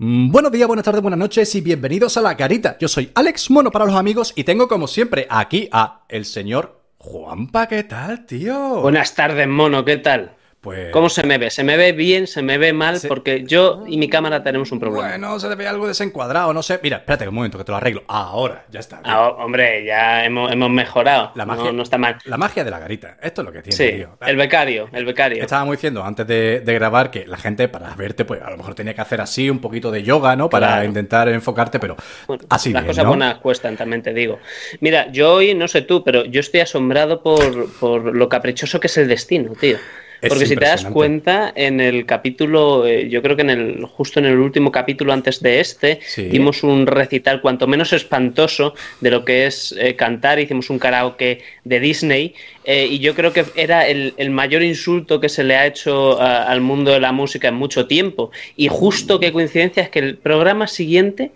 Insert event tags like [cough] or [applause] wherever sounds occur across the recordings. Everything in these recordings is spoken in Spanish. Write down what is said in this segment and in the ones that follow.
Mm, Buenos días, buenas tardes, buenas noches y bienvenidos a La Carita. Yo soy Alex Mono para los amigos y tengo como siempre aquí a el señor Juanpa. ¿Qué tal, tío? Buenas tardes, mono, ¿qué tal? Pues... ¿Cómo se me ve? ¿Se me ve bien? ¿Se me ve mal? Porque yo y mi cámara tenemos un problema. Bueno, se te ve algo desencuadrado, no sé. Mira, espérate un momento que te lo arreglo. Ahora, ya está. Ah, hombre, ya hemos, hemos mejorado. La No- magia- no, está mal. La magia de la garita. Esto es lo que tiene, Sí, tío. el becario, el becario. Estábamos diciendo antes de, de grabar que la gente para verte, pues a lo mejor tenía que hacer así un poquito de yoga, ¿no? Para Claro. intentar enfocarte, pero Bueno, así las bien, cosas ¿no? buenas cuestan, también te digo. Mira, yo hoy, no sé tú, pero yo estoy asombrado por, por lo caprichoso que es el destino, tío. Es Porque si te das cuenta, en el capítulo, eh, yo creo que en el, justo en el último capítulo antes de este, Sí. dimos un recital cuanto menos espantoso de lo que es eh, cantar, hicimos un karaoke de Disney, eh, y yo creo que era el, el mayor insulto que se le ha hecho a- al mundo de la música en mucho tiempo. Y justo qué coincidencia es que el programa siguiente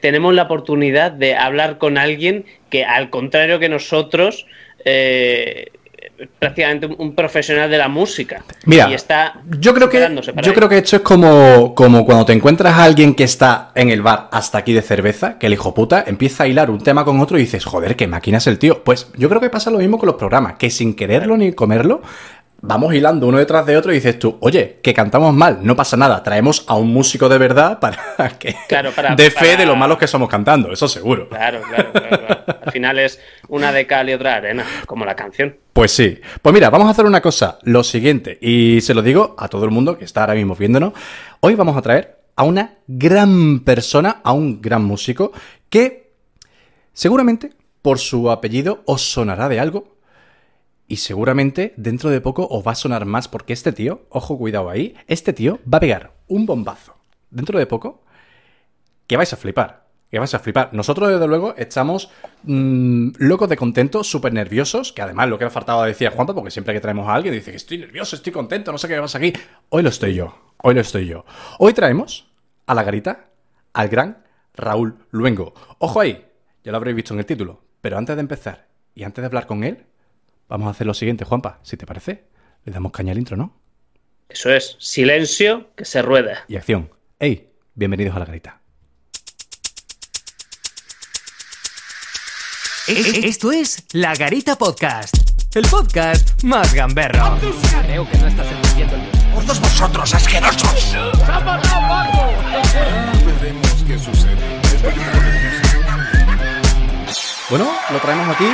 tenemos la oportunidad de hablar con alguien que, al contrario que nosotros, eh, prácticamente un, un profesional de la música. Mira, y está Yo creo que yo creo que esto es como, como cuando te encuentras a alguien que está en el bar hasta aquí de cerveza, que el hijo puta empieza a hilar un tema con otro y dices, joder, qué máquina es el tío. Pues yo creo que pasa lo mismo con los programas, que sin quererlo ni comerlo, vamos hilando uno detrás de otro y dices tú, oye, que cantamos mal, no pasa nada, traemos a un músico de verdad para [laughs] que Claro, para- dé fe de lo malos que somos cantando, eso seguro. Claro, claro, claro, claro. [laughs] Al final es una de cal y otra de arena, como la canción. Pues sí. Pues mira, vamos a hacer una cosa, lo siguiente, y se lo digo a todo el mundo que está ahora mismo viéndonos. Hoy vamos a traer a una gran persona, a un gran músico, que seguramente por su apellido os sonará de algo. Y seguramente dentro de poco os va a sonar más porque este tío, ojo cuidado ahí, este tío va a pegar un bombazo dentro de poco que vais a flipar. Que vais a flipar. Nosotros, desde luego, estamos mm, locos de contento, súper nerviosos, que además lo que nos faltaba decía Juanpa, porque siempre que traemos a alguien dice que estoy nervioso, estoy contento, no sé qué pasa aquí. Hoy lo estoy yo, hoy lo estoy yo. Hoy traemos a la garita al gran Raúl Luengo. Ojo ahí, ya lo habréis visto en el título, pero antes de empezar y antes de hablar con él, vamos a hacer lo siguiente, Juanpa, si te parece. Le damos caña al intro, ¿no? Eso es, silencio que se rueda. Y acción. ¡Ey! Bienvenidos a la garita. E- Esto es La Garita Podcast, el podcast más gamberro. Creo que no estás entendiendo el ¡Por todos vosotros, asquerosos! Veremos qué sucede. Bueno, lo traemos aquí.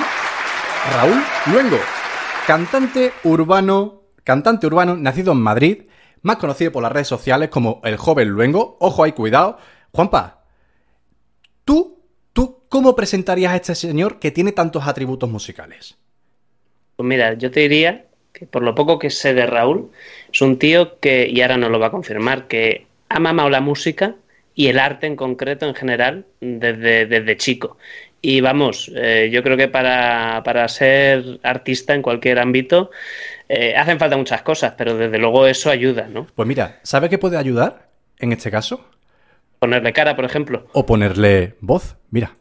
Raúl Luengo, cantante urbano, cantante urbano nacido en Madrid, más conocido por las redes sociales como el joven Luengo. Ojo ahí, cuidado. Juanpa, ¿tú, tú cómo presentarías a este señor que tiene tantos atributos musicales? Pues mira, yo te diría que por lo poco que sé de Raúl, es un tío que, y ahora nos lo va a confirmar, que ha mamado la música y el arte en concreto en general desde, desde chico. Y vamos, eh, yo creo que para, para ser artista en cualquier ámbito eh, hacen falta muchas cosas, pero desde luego eso ayuda, ¿no? Pues mira, ¿sabe qué puede ayudar en este caso? Ponerle cara, por ejemplo. O ponerle voz. Mira.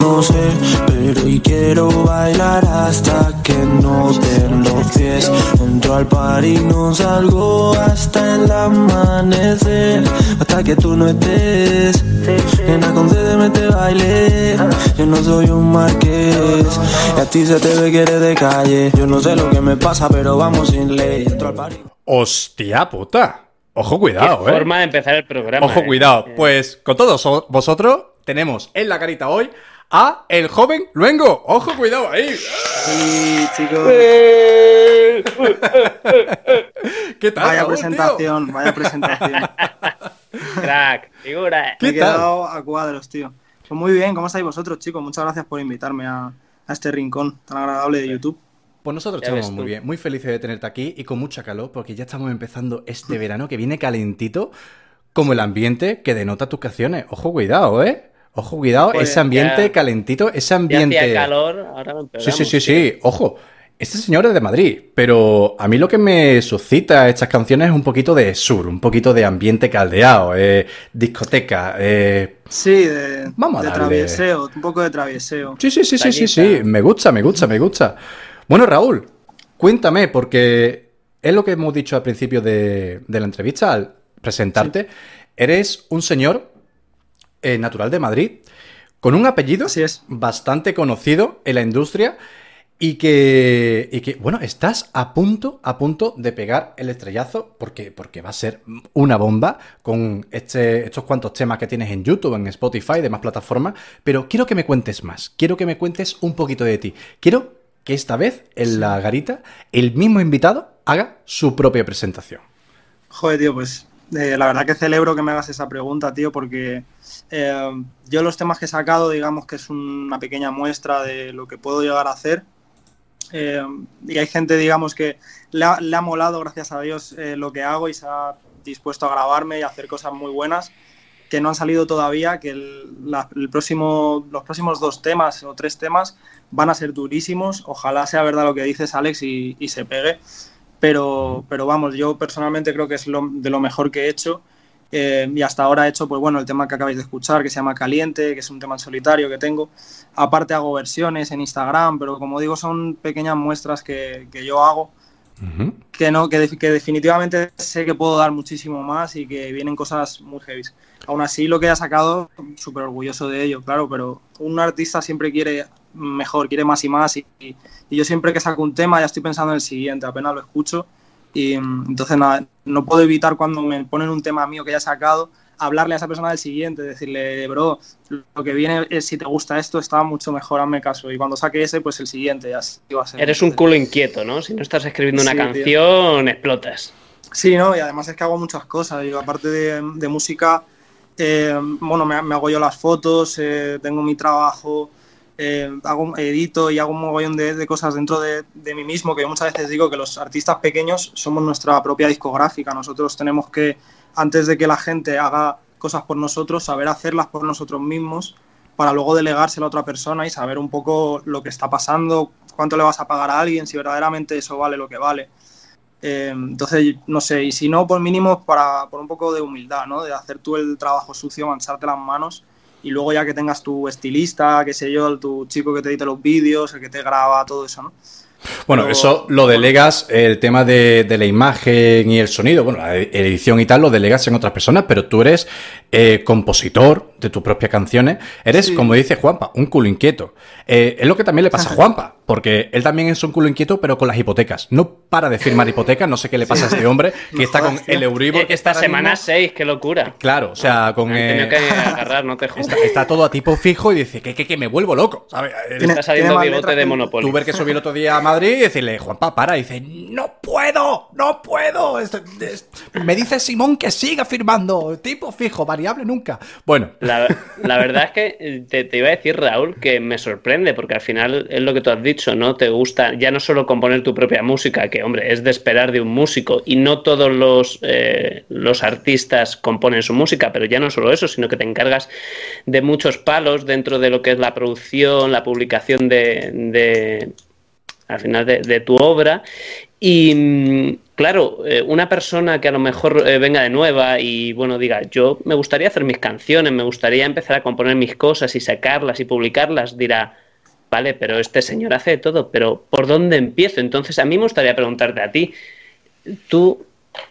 No sé, pero hoy quiero bailar hasta que no den los pies. Entro al par y no salgo hasta el amanecer. Hasta que tú no estés. Nena, concédeme este baile. Yo no soy un marqués. Y a ti se te ve que eres de calle. Yo no sé lo que me pasa, pero vamos sin ley. Entro al par y... ¡Hostia puta! Ojo, Qué cuidado, eh. forma de empezar el programa. Ojo, ¿eh? cuidado. Pues con todos so- vosotros tenemos en la carita hoy a el joven Luengo. Ojo, cuidado ahí. Sí, chicos. ¿Qué tal? Vaya tío? presentación, vaya presentación. [laughs] Crack, figura. ¿Qué Me he quedado a cuadros, tío. Pues muy bien, ¿cómo estáis vosotros, chicos? Muchas gracias por invitarme a, a este rincón tan agradable de YouTube. Pues nosotros estamos muy bien, muy felices de tenerte aquí y con mucha calor porque ya estamos empezando este verano que viene calentito como el ambiente que denota tus canciones. Ojo, cuidado, ¿eh? Ojo, cuidado, Pues ese ambiente ya- calentito, ese Ya ambiente... hacía calor, ahora lo Sí, sí, sí, tío. sí. Ojo, este señor es de Madrid, pero a mí lo que me suscita estas canciones es un poquito de sur, un poquito de ambiente caldeado, eh, discoteca. eh, Sí, de, Vamos a de darle. travieseo, un poco de travieseo. Sí, sí, sí, sí, sí, sí. Me gusta, me gusta, me gusta. Bueno, Raúl, cuéntame, porque es lo que hemos dicho al principio de, de la entrevista, al presentarte. eres un señor eh, natural de Madrid, con un apellido Así es. bastante conocido en la industria y que, y que, bueno, estás a punto, a punto de pegar el estrellazo porque, porque va a ser una bomba con este, estos cuantos temas que tienes en YouTube, en Spotify, demás plataformas. Pero quiero que me cuentes más, quiero que me cuentes un poquito de ti. Quiero que esta vez en la garita el mismo invitado haga su propia presentación. Joder, tío, pues eh, la verdad que celebro que me hagas esa pregunta, tío, porque eh, yo los temas que he sacado, digamos que es una pequeña muestra de lo que puedo llegar a hacer. Eh, y hay gente, digamos, que le ha, le ha molado, gracias a Dios, lo que hago y se ha dispuesto a grabarme y hacer cosas muy buenas que no han salido todavía, que el, próximo, los próximos dos temas o tres temas van a ser durísimos. Ojalá sea verdad lo que dices, Alex, y se pegue. Pero, pero vamos, yo personalmente creo que es lo, de lo mejor que he hecho. Eh, y hasta ahora he hecho, pues bueno, el tema que acabáis de escuchar, que se llama Caliente, que es un tema en solitario que tengo. Aparte hago versiones en Instagram, pero como digo, son pequeñas muestras que, que yo hago Ujú. que no, que, de- que definitivamente sé que puedo dar muchísimo más y que vienen cosas muy heavy. Aún así, lo que he sacado, súper orgulloso de ello, claro, pero un artista siempre quiere mejor, quiere más y más. Y, y- y yo siempre que saco un tema ya estoy pensando en el siguiente, apenas lo escucho. Y mm, entonces nada, no puedo evitar cuando me ponen un tema mío que ya he sacado, hablarle a esa persona del siguiente, decirle, bro, lo que viene es si te gusta esto, está mucho mejor, hazme caso. Y cuando saque ese, pues el siguiente, ya así va a ser. Eres un culo inquieto, ¿no? Si no estás escribiendo una Sí, tío. canción, explotas. Sí, ¿no? Y además es que hago muchas cosas. Yo, aparte de, de música, eh, bueno, me, me hago yo las fotos, eh, tengo mi trabajo, eh, hago, edito y hago un mogollón de, de cosas dentro de, de mí mismo, que yo muchas veces digo que los artistas pequeños somos nuestra propia discográfica. Nosotros tenemos que, antes de que la gente haga cosas por nosotros, saber hacerlas por nosotros mismos para luego delegárselo a otra persona y saber un poco lo que está pasando, cuánto le vas a pagar a alguien, si verdaderamente eso vale lo que vale. Eh, entonces, no sé, y si no, por mínimo, para, por un poco de humildad, ¿no? De hacer tú el trabajo sucio, mancharte las manos y luego ya que tengas tu estilista, qué sé yo, tu chico que te edite los vídeos, el que te graba, todo eso, ¿no? Bueno, Pero- eso lo delegas, el tema de, de la imagen y el sonido, bueno, la edición y tal, lo delegas en otras personas, pero tú eres eh, compositor de tus propias canciones. Eres, Sí. como dice Juanpa, un culo inquieto. Eh, es lo que también le pasa a [laughs] Juanpa, porque él también es un culo inquieto, pero con las hipotecas. No para de firmar hipotecas, no sé qué le pasa a este hombre, que está [laughs] con el Euribor. Eh, que Esta semana mismo- 6, qué locura. Claro, o sea, con... Me eh, que agarrar, no te [laughs] jodas. está, está todo a tipo fijo y dice que, que, que me vuelvo loco, ¿sabes? Está saliendo bigote de que- Monopoly. Tú ver que subí el otro día a Madrid y decirle, Juanpa, para. Y dice, no puedo, no puedo. Es- me dice Simón que siga firmando. Tipo fijo, variable nunca. Bueno, La, la verdad es que eh, te, te iba a decir, Raúl, que me sorprende, porque al final es lo que tú has dicho, ¿no? Te gusta ya no solo componer tu propia música, que, hombre, es de esperar de un músico, y no todos los, eh, los artistas componen su música, pero ya no solo eso, sino que te encargas de muchos palos dentro de lo que es la producción, la publicación de, de al final de, de tu obra. Y mm, claro, eh, una persona que a lo mejor eh, venga de nueva y bueno, diga, yo me gustaría hacer mis canciones, me gustaría empezar a componer mis cosas y sacarlas y publicarlas, dirá, vale, pero este señor hace de todo, pero ¿por dónde empiezo? Entonces a mí me gustaría preguntarte a ti, tú,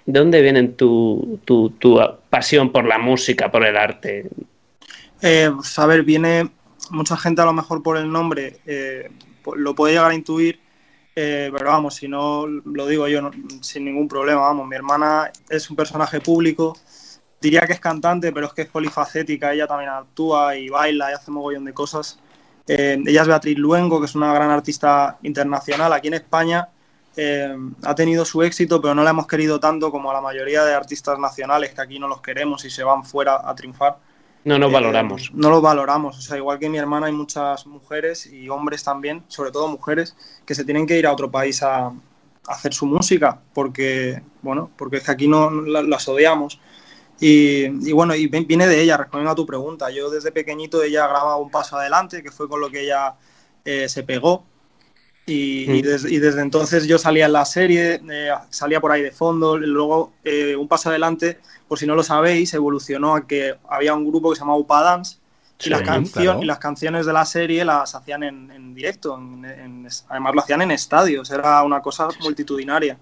¿de dónde viene tu, tu, tu pasión por la música, por el arte? Eh, pues, a ver, viene mucha gente a lo mejor por el nombre, eh, lo puede llegar a intuir, eh, pero vamos, si no lo digo yo sin ningún problema, vamos, mi hermana es un personaje público, diría que es cantante, pero es que es polifacética, ella también actúa y baila y hace mogollón de cosas. Eh, ella es Beatriz Luengo, que es una gran artista internacional aquí en España. eh, ha tenido su éxito, pero no la hemos querido tanto como a la mayoría de artistas nacionales que aquí no los queremos y se van fuera a triunfar. No nos Eh, valoramos. no lo valoramos. O sea, igual que mi hermana, hay muchas mujeres y hombres también, sobre todo mujeres, que se tienen que ir a otro país a, a hacer su música, porque, bueno, porque es que aquí no la- las odiamos. Y, y bueno, y viene de ella, respondiendo a tu pregunta. Yo desde pequeñito ella grababa un paso adelante, que fue con lo que ella eh, se pegó. Y, y Mm. des- y desde entonces yo salía en la serie, eh, salía por ahí de fondo. Luego, eh, un paso adelante, por si no lo sabéis, evolucionó a que había un grupo que se llamaba Upa Dance. Sí, y, las claro. y las canciones de la serie las hacían en, en directo, en- en- además lo hacían en estadios, era una cosa multitudinaria.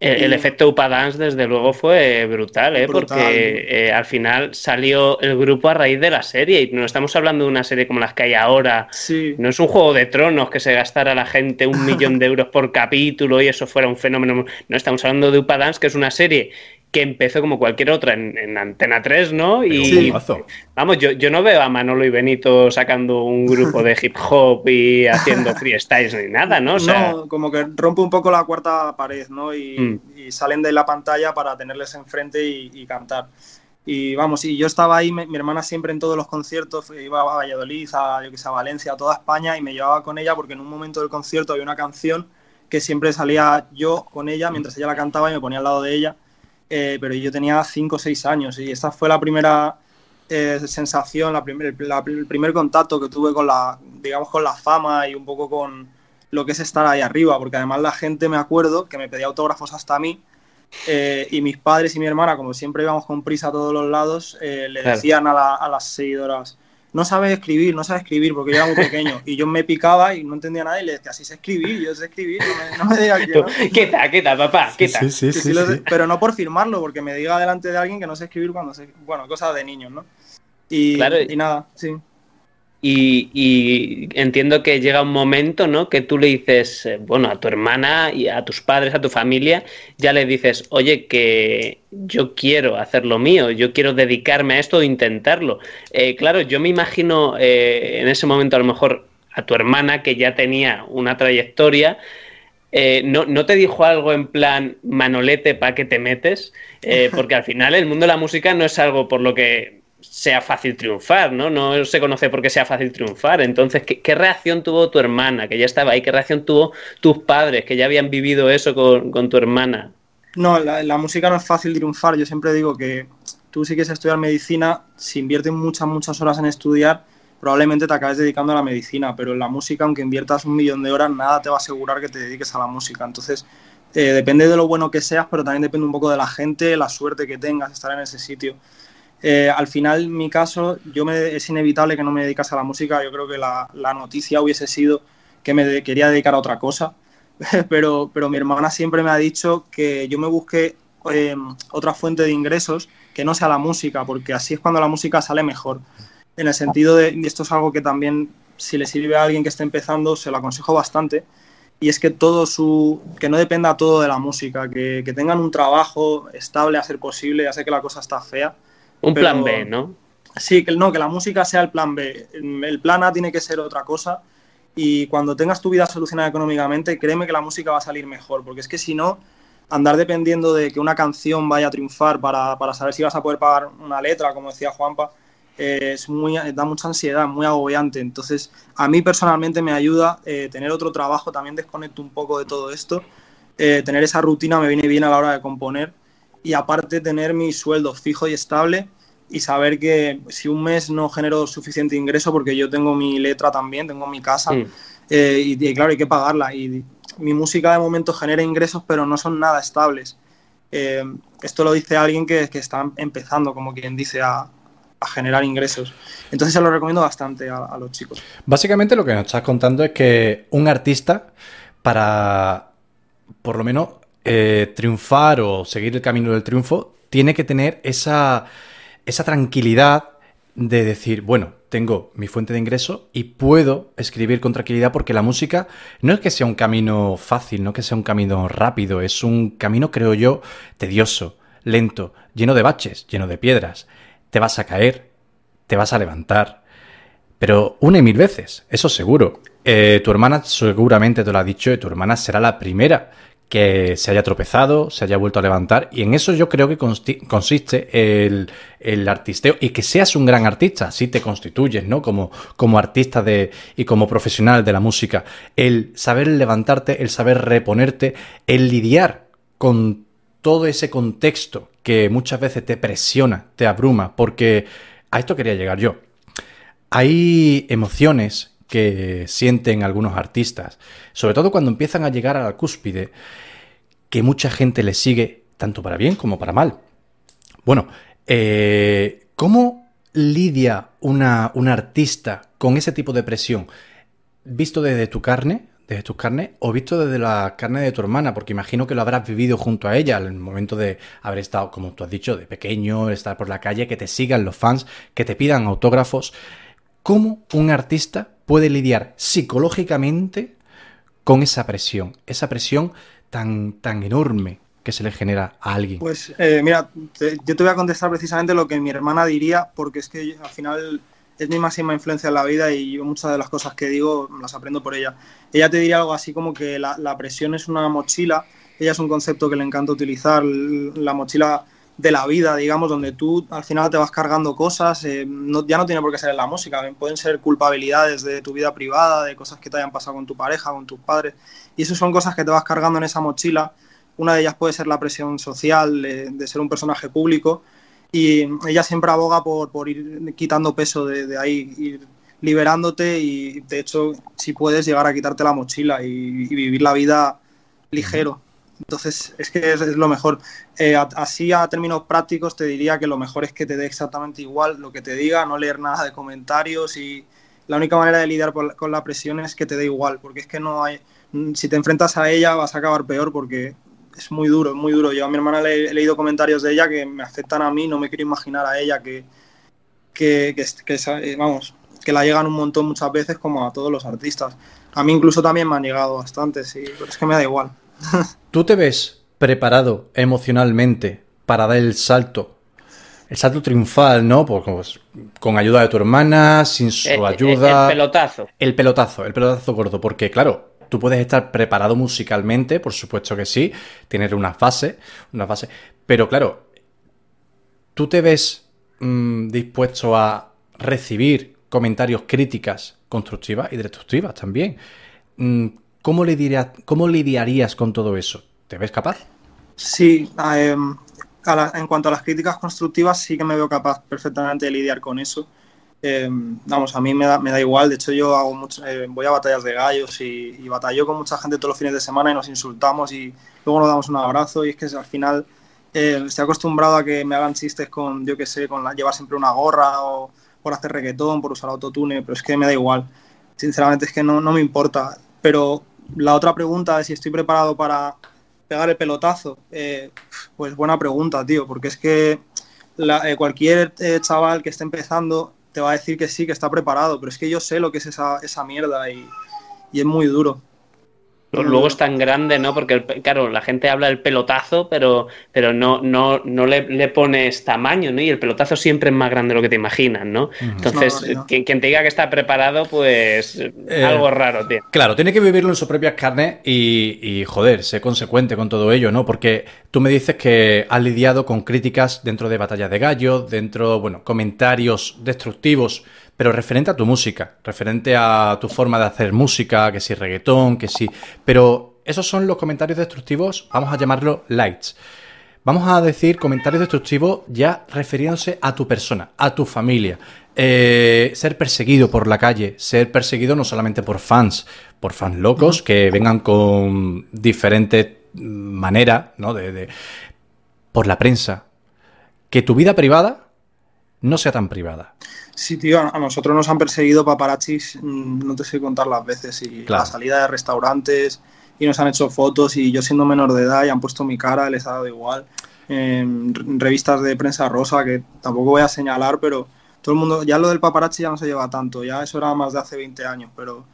El, el efecto Upa Dance, desde luego, fue brutal, ¿eh? Brutal. porque eh, al final salió el grupo a raíz de la serie. Y no estamos hablando de una serie como las que hay ahora. Sí. No es un juego de tronos que se gastara la gente un [laughs] millón de euros por capítulo y eso fuera un fenómeno. No, estamos hablando de Upa Dance, que es una serie que empezó como cualquier otra en, en Antena 3, ¿no? Pero Y vamos, yo, yo no veo a Manolo y Benito sacando un grupo de hip hop y [laughs] haciendo freestyles ni nada, ¿no? O sea, no, como que rompe un poco la cuarta pared, ¿no? Y, Mm. y salen de la pantalla para tenerles enfrente y, y cantar. Y vamos, y yo estaba ahí, mi hermana siempre en todos los conciertos, iba a Valladolid, a, yo que sé, a Valencia, a toda España, y me llevaba con ella porque en un momento del concierto había una canción que siempre salía yo con ella mientras ella la cantaba y me ponía al lado de ella. Eh, pero yo tenía 5 o 6 años y esta fue la primera eh, sensación, la primer- la- el primer contacto que tuve con la, digamos, con la fama y un poco con lo que es estar ahí arriba, porque además la gente, me acuerdo, que me pedía autógrafos hasta a mí, eh, y mis padres y mi hermana, como siempre íbamos con prisa a todos los lados, le Claro. decían a, la- a las seguidoras, no sabes escribir, no sabes escribir, porque yo era muy [laughs] pequeño, y yo me picaba y no entendía nada y le decía, sí sé escribir, yo sé escribir, no me, no me digas que no". quita, quita, papá, quita. Sí, sí, sí, sé, pero no por firmarlo, porque me diga delante de alguien que no sé escribir cuando sé. Bueno, cosas de niños, ¿no? Y, Claro. y nada, sí. Y, y entiendo que llega un momento, ¿no? Que tú le dices, eh, bueno, a tu hermana y a tus padres, a tu familia, ya le dices, oye, que yo quiero hacer lo mío, yo quiero dedicarme a esto o intentarlo. Eh, claro, yo me imagino eh, en ese momento a lo mejor a tu hermana que ya tenía una trayectoria. eh, no, ¿No te dijo algo en plan, Manolete, ¿para qué te metes? [laughs] Porque al final el mundo de la música no es algo por lo que sea fácil triunfar, ¿no? No se conoce porque sea fácil triunfar. Entonces, ¿qué, qué reacción tuvo tu hermana, que ya estaba ahí? ¿Qué reacción tuvo tus padres, que ya habían vivido eso con, con tu hermana? No, la, la música no es fácil triunfar. Yo siempre digo que tú si quieres estudiar medicina, si inviertes muchas, muchas horas en estudiar, probablemente te acabes dedicando a la medicina, pero en la música, aunque inviertas un millón de horas, nada te va a asegurar que te dediques a la música. Entonces, eh, depende de lo bueno que seas, pero también depende un poco de la gente, la suerte que tengas, estar en ese sitio. Eh, al final, mi caso, yo me, es inevitable que no me dedicase a la música. Yo creo que la, la noticia hubiese sido que me quería dedicar a otra cosa, [laughs] pero, pero mi hermana siempre me ha dicho que yo me busque eh, otra fuente de ingresos que no sea la música, porque así es cuando la música sale mejor. En el sentido de, y esto es algo que también, si le sirve a alguien que esté empezando, se lo aconsejo bastante, y es que todo su que no dependa todo de la música, que, que tengan un trabajo estable a ser posible, ya sé que la cosa está fea. Un Pero- plan B, ¿no? Sí, que no, que la música sea el plan B. El plan A tiene que ser otra cosa. Y cuando tengas tu vida solucionada económicamente, créeme que la música va a salir mejor. Porque es que si no, andar dependiendo de que una canción vaya a triunfar para, para saber si vas a poder pagar una letra, como decía Juanpa, eh, es muy, da mucha ansiedad, muy agobiante. Entonces, a mí personalmente me ayuda eh, tener otro trabajo, también desconecto un poco de todo esto. Eh, tener esa rutina me viene bien a la hora de componer. Y aparte, tener mi sueldo fijo y estable y saber que si un mes no genero suficiente ingreso, porque yo tengo mi letra también, tengo mi casa, Mm. eh, y, y claro, hay que pagarla. Y mi música de momento genera ingresos, pero no son nada estables. Eh, esto lo dice alguien que, que está empezando, como quien dice, a, a generar ingresos. Entonces se lo recomiendo bastante a, a los chicos. Básicamente lo que nos estás contando es que un artista, para por lo menos eh, triunfar o seguir el camino del triunfo, tiene que tener esa, esa tranquilidad de decir, bueno, tengo mi fuente de ingreso y puedo escribir con tranquilidad porque la música no es que sea un camino fácil, no que sea un camino rápido, es un camino, creo yo, tedioso, lento, lleno de baches, lleno de piedras. Te vas a caer, te vas a levantar, pero una y mil veces, eso seguro. Eh, tu hermana seguramente te lo ha dicho tu hermana será la primera que se haya tropezado, se haya vuelto a levantar. Y en eso yo creo que consiste el, el artisteo y que seas un gran artista, si te constituyes, ¿no? Como, como artista de, y como profesional de la música. El saber levantarte, el saber reponerte, el lidiar con todo ese contexto que muchas veces te presiona, te abruma, porque a esto quería llegar yo. Hay emociones que sienten algunos artistas, sobre todo cuando empiezan a llegar a la cúspide, que mucha gente les sigue tanto para bien como para mal. Bueno, eh, ¿cómo lidia una, una artista con ese tipo de presión? Visto desde tu carne, desde tus carnes o visto desde la carne de tu hermana, porque imagino que lo habrás vivido junto a ella en el momento de haber estado, como tú has dicho, de pequeño, estar por la calle, que te sigan los fans, que te pidan autógrafos. ¿Cómo un artista puede lidiar psicológicamente con esa presión? Esa presión tan, tan enorme que se le genera a alguien. Pues eh, mira, yo te voy a contestar precisamente lo que mi hermana diría, porque es que al final es mi máxima influencia en la vida y yo muchas de las cosas que digo las aprendo por ella. Ella te diría algo así como que la, la presión es una mochila, ella es un concepto que le encanta utilizar, la mochila de la vida, digamos, donde tú al final te vas cargando cosas, eh, ya no tiene por qué ser en la música, pueden ser culpabilidades de tu vida privada, de cosas que te hayan pasado con tu pareja, con tus padres, y eso son cosas que te vas cargando en esa mochila. Una de ellas puede ser la presión social, de, de ser un personaje público, y ella siempre aboga por, ir quitando peso de, ahí, ir liberándote y de hecho si puedes llegar a quitarte la mochila y vivir la vida ligero. Entonces es que es, es lo mejor. Eh, así a términos prácticos te diría que lo mejor es que te dé exactamente igual lo que te diga, no leer nada de comentarios y la única manera de lidiar con la presión es que te dé igual, porque es que no hay, mm, si te enfrentas a ella vas a acabar peor porque es muy duro, muy duro. Yo a mi hermana le he leído comentarios de ella que me afectan a mí, no me quiero imaginar a ella que, que, que, eh, vamos, que la llegan un montón muchas veces como a todos los artistas. A mí incluso también me han llegado bastante, sí, pero es que me da igual. [laughs] ¿Tú te ves preparado emocionalmente para dar el salto? El salto triunfal, ¿no? Pues, con ayuda de tu hermana, sin su Eh, eh, ayuda. el pelotazo. El pelotazo, el pelotazo gordo, porque claro, tú puedes estar preparado musicalmente, por supuesto que sí, tener una fase, una fase, pero claro, tú te ves mm, dispuesto a recibir comentarios, críticas constructivas y destructivas también. ¿Cómo, lidiarías, ¿Cómo lidiarías con todo eso? ¿Te ves capaz? Sí, eh, en cuanto a las críticas constructivas, sí que me veo capaz perfectamente de lidiar con eso. Eh, vamos, a mí me da, me da igual. De hecho, yo hago mucho- eh, voy a batallas de gallos y, y batallo con mucha gente todos los fines de semana y nos insultamos y luego nos damos un abrazo. Y es que al final eh, estoy acostumbrado a que me hagan chistes con, yo qué sé, con llevar siempre una gorra o por hacer reggaetón, por usar autotune, pero es que me da igual. Sinceramente, es que no, no me importa. Pero la otra pregunta de si estoy preparado para pegar el pelotazo, eh, pues buena pregunta, tío, porque es que la- eh, cualquier eh, chaval que esté empezando te va a decir que sí, que está preparado, pero es que yo sé lo que es esa, esa mierda y, y es muy duro. Luego es tan grande, ¿no? Porque, el pe- claro, la gente habla del pelotazo, pero, pero no, no, no le, le pones tamaño, ¿no? Y el pelotazo siempre es más grande de lo que te imaginas, ¿no? Entonces, No, no. Quien, quien te diga que está preparado, pues Eh, algo raro, tío. Claro, tiene que vivirlo en sus propias carnes y, y, joder, ser consecuente con todo ello, ¿no? Porque tú me dices que has lidiado con críticas dentro de batallas de gallos, dentro, bueno, comentarios destructivos, pero referente a tu música, referente a tu forma de hacer música, que si reggaetón, que si... Pero esos son los comentarios destructivos, vamos a llamarlo lights. Vamos a decir comentarios destructivos ya refiriéndose a tu persona, a tu familia. Eh, ser perseguido por la calle, ser perseguido no solamente por fans, por fans locos que vengan con diferentes maneras, ¿no? De, de- por la prensa. Que tu vida privada no sea tan privada. Sí, tío, a nosotros nos han perseguido paparazzis, mm, no te sé contar las veces, y Claro. la salida de restaurantes, y nos han hecho fotos, y yo siendo menor de edad, y han puesto mi cara, les ha dado igual. En re- revistas de prensa rosa, que tampoco voy a señalar, pero todo el mundo, ya lo del paparazzi ya no se lleva tanto, ya eso era más de hace 20 años, pero,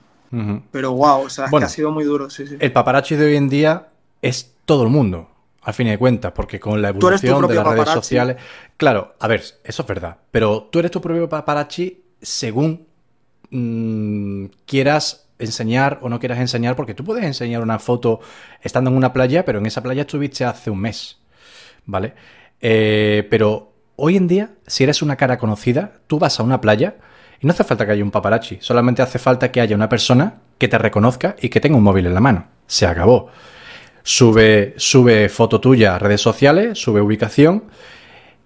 pero wow, o sea, es que ha sido muy duro, sí, sí. El paparazzi de hoy en día es todo el mundo, al fin y de cuentas, porque con la evolución de las redes sociales. Claro, a ver, eso es verdad. Pero tú eres tu propio paparazzi según mm, quieras enseñar o no quieras enseñar, porque tú puedes enseñar una foto estando en una playa, pero en esa playa estuviste hace un mes. ¿Vale? Eh, pero hoy en día, si eres una cara conocida, tú vas a una playa y no hace falta que haya un paparazzi, solamente hace falta que haya una persona que te reconozca y que tenga un móvil en la mano. Se acabó. Sube, sube foto tuya a redes sociales, sube ubicación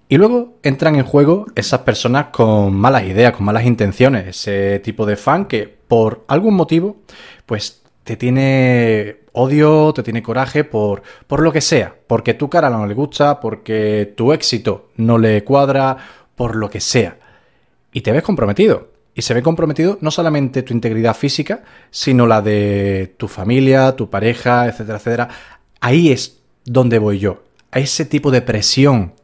y luego entran en juego esas personas con malas ideas, con malas intenciones, ese tipo de fan que por algún motivo pues te tiene odio, te tiene coraje por, por lo que sea, porque tu cara no le gusta, porque tu éxito no le cuadra, por lo que sea. Y te ves comprometido. Y se ve comprometido no solamente tu integridad física, sino la de tu familia, tu pareja, etcétera, etcétera. Ahí es donde voy yo. A ese tipo de presión.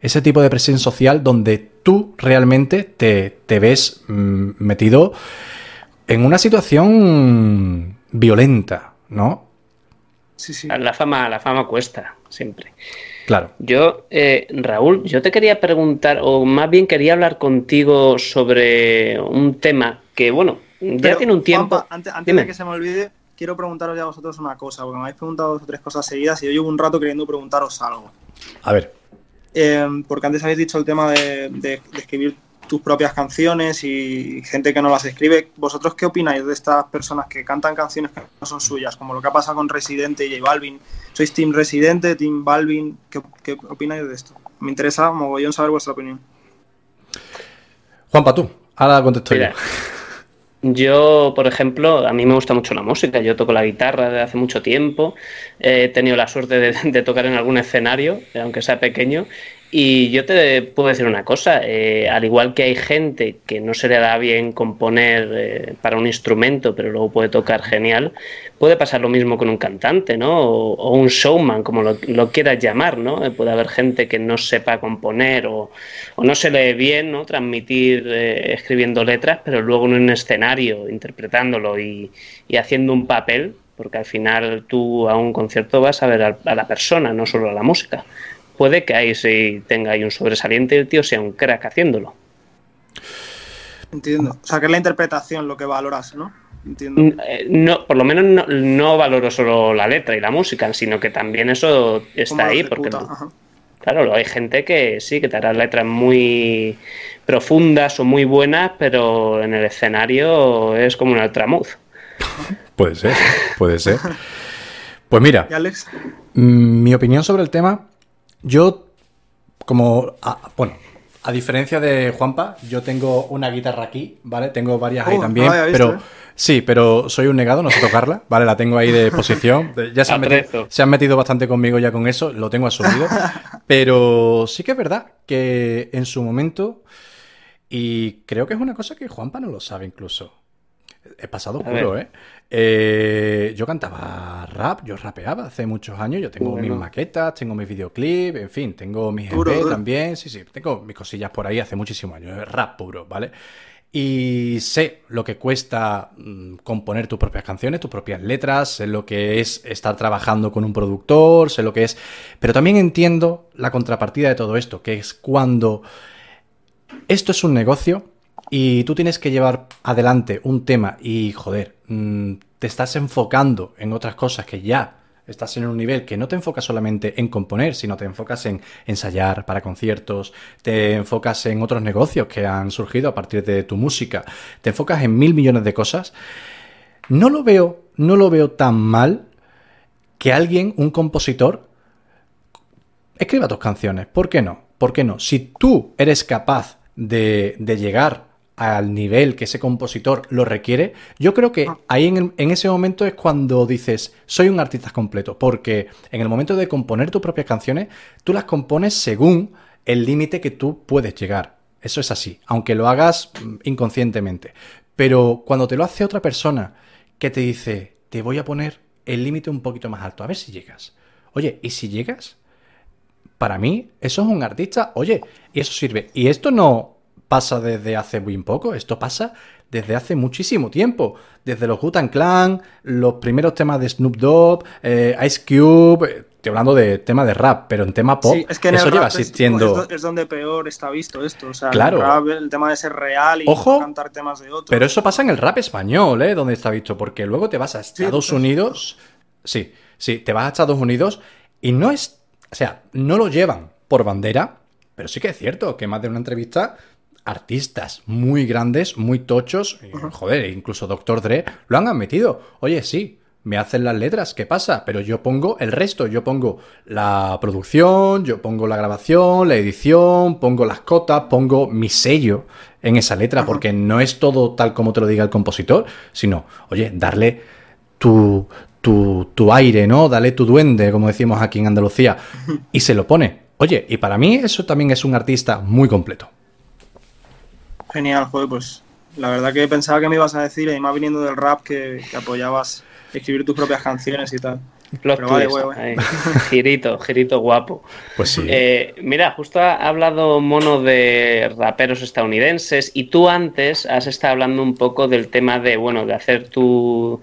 Ese tipo de presión social donde tú realmente te, te ves mm, metido en una situación violenta, ¿no? Sí, sí. La fama, la fama cuesta, siempre. Claro. Yo, eh, Raúl, yo te quería preguntar, o más bien quería hablar contigo sobre un tema que, bueno, ya Pero, tiene un tiempo. Juanpa, antes antes de que se me olvide, quiero preguntaros ya a vosotros una cosa, porque me habéis preguntado dos o tres cosas seguidas y yo llevo un rato queriendo preguntaros algo. A ver. Eh, porque antes habéis dicho el tema de, de- de escribir tus propias canciones y gente que no las escribe. ¿Vosotros qué opináis de estas personas que cantan canciones que no son suyas? Como lo que ha pasado con Residente y J Balvin. ¿Sois Team Residente, Team Balvin? ¿Qué, qué opináis de esto? Me interesa mogollón saber vuestra opinión. Juanpa, tú. Ahora contesto Mira, yo. Yo, por ejemplo, a mí me gusta mucho la música. Yo toco la guitarra desde hace mucho tiempo. He tenido la suerte de, de tocar en algún escenario, aunque sea pequeño. Y yo te puedo decir una cosa, eh, al igual que hay gente que no se le da bien componer eh, para un instrumento, pero luego puede tocar genial, puede pasar lo mismo con un cantante, ¿no? O, o un showman, como lo, quieras llamar, ¿no? Eh, puede haber gente que no sepa componer o, no se lee bien, ¿no? Transmitir escribiendo letras, pero luego en un escenario interpretándolo y, y haciendo un papel, porque al final tú a un concierto vas a ver a, a la persona, no solo a la música puede que ahí sí tenga ahí un sobresaliente y el tío sea un crack haciéndolo. Entiendo. O sea, que es la interpretación lo que valoras, ¿no? Entiendo. Mm, eh, No, por lo menos no, no valoro solo la letra y la música, sino que también eso ¿Cómo está ahí, porque Ajá. claro, hay gente que sí, que te hará letras muy profundas o muy buenas, pero en el escenario es como un altramuz. Puede ser, puede ser. [laughs] Pues mira, ¿Y Alex? Mm, Mi opinión sobre el tema, yo como, a- bueno, a diferencia de Juanpa, yo tengo una guitarra aquí, ¿vale? Tengo varias ahí Oh, también, no visto, pero ¿eh? sí, pero soy un negado, no sé tocarla, ¿vale? La tengo ahí de posición, ya se han, metido, se han metido bastante conmigo ya con eso, lo tengo asumido, [laughs] pero sí que es verdad que en su momento, y creo que es una cosa que Juanpa no lo sabe incluso, He pasado ver. ¿eh? Eh, Yo cantaba rap, yo rapeaba hace muchos años, yo tengo Bueno. mis maquetas, tengo mis videoclips, en fin, tengo mis EP también, sí, sí, tengo mis cosillas por ahí hace muchísimos años, es rap puro, ¿vale? Y sé lo que cuesta mm, componer tus propias canciones, tus propias letras, sé lo que es estar trabajando con un productor, sé lo que es... Pero también entiendo la contrapartida de todo esto, que es cuando esto es un negocio y tú tienes que llevar adelante un tema y, joder, mm, te estás enfocando en otras cosas que ya estás en un nivel que no te enfocas solamente en componer, sino te enfocas en ensayar para conciertos, te enfocas en otros negocios que han surgido a partir de tu música, te enfocas en mil millones de cosas. No lo veo, no lo veo tan mal que alguien, un compositor, escriba tus canciones. ¿Por qué no? ¿Por qué no? Si tú eres capaz de, de llegar al nivel que ese compositor lo requiere, yo creo que ahí en, el- en ese momento es cuando dices, soy un artista completo, porque en el momento de componer tus propias canciones, tú las compones según el límite que tú puedes llegar. Eso es así, aunque lo hagas mm, inconscientemente. Pero cuando te lo hace otra persona que te dice, te voy a poner el límite un poquito más alto, a ver si llegas. Oye, ¿y si llegas? para mí, eso es un artista, oye, y eso sirve. Y esto no pasa desde hace muy poco, esto pasa desde hace muchísimo tiempo. Desde los Gutan Clan, los primeros temas de Snoop Dogg, eh, Ice Cube, eh, estoy hablando de tema de rap, pero en tema pop, Sí, es que en el eso lleva rap es-. Es, do- es donde peor está visto esto. O sea, Claro. el, rap, el tema de ser real y Ojo, cantar temas de otros. Pero eso pasa en el rap español, ¿eh? Donde está visto, porque luego te vas a Estados pues. Unidos. Sí, sí, te vas a Estados Unidos y no es. O sea, no lo llevan por bandera, pero sí que es cierto que más de una entrevista, artistas muy grandes, muy tochos, joder, incluso Dr. Dre, lo han admitido. Oye, sí. Me hacen las letras, ¿qué pasa? Pero yo pongo el resto, yo pongo la producción, yo pongo la grabación, la edición, pongo las cotas, pongo mi sello en esa letra, porque no es todo tal como te lo diga el compositor, sino, oye, darle tu, tu, tu aire, ¿no? Dale tu duende, como decimos aquí en Andalucía, y se lo pone. Oye, y para mí eso también es un artista muy completo. Genial, joder, pues La verdad que pensaba que me ibas a decir, y más viniendo del rap, que, que apoyabas escribir tus propias canciones y tal. Plot Pero vale, twist, güey, güey. ahí. Girito, girito guapo. Pues sí. Eh, mira, justo ha hablado Mono de raperos estadounidenses y tú antes has estado hablando un poco del tema de, bueno, de hacer tu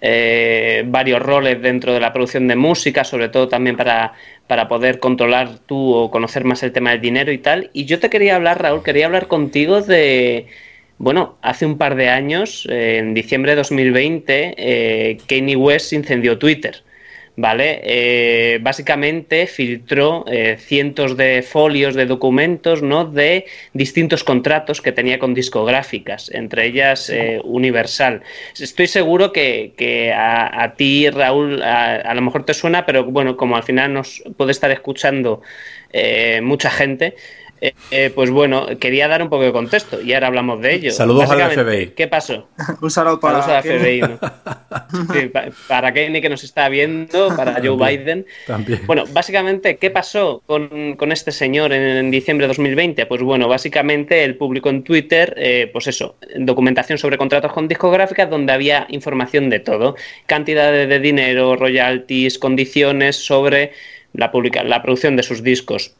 eh, varios roles dentro de la producción de música, sobre todo también para, para poder controlar tú o conocer más el tema del dinero y tal. Y yo te quería hablar, Raúl, quería hablar contigo de, bueno, hace un par de años, eh, en diciembre de 2020, eh, Kanye West incendió Twitter. ¿Vale? Eh, básicamente filtró eh, cientos de folios de documentos, ¿no? De distintos contratos que tenía con discográficas, entre ellas eh, Universal. Estoy seguro que, que a, a ti, Raúl, a, a lo mejor te suena, pero bueno, como al final nos puede estar escuchando eh, mucha gente, eh, eh, pues bueno, quería dar un poco de contexto y ahora hablamos de ello. Saludos al FBI. ¿Qué pasó? [laughs] Un saludo para Saludos a la Kenny. FBI, ¿no? [laughs] Sí, para Kenny que nos está viendo, para Joe Biden. También. Bueno, básicamente, ¿qué pasó con, con este señor en, en diciembre de 2020? Pues bueno, básicamente él publicó en Twitter, eh, pues eso, documentación sobre contratos con discográficas donde había información de todo, cantidades de dinero, royalties, condiciones sobre la, publica- la producción de sus discos.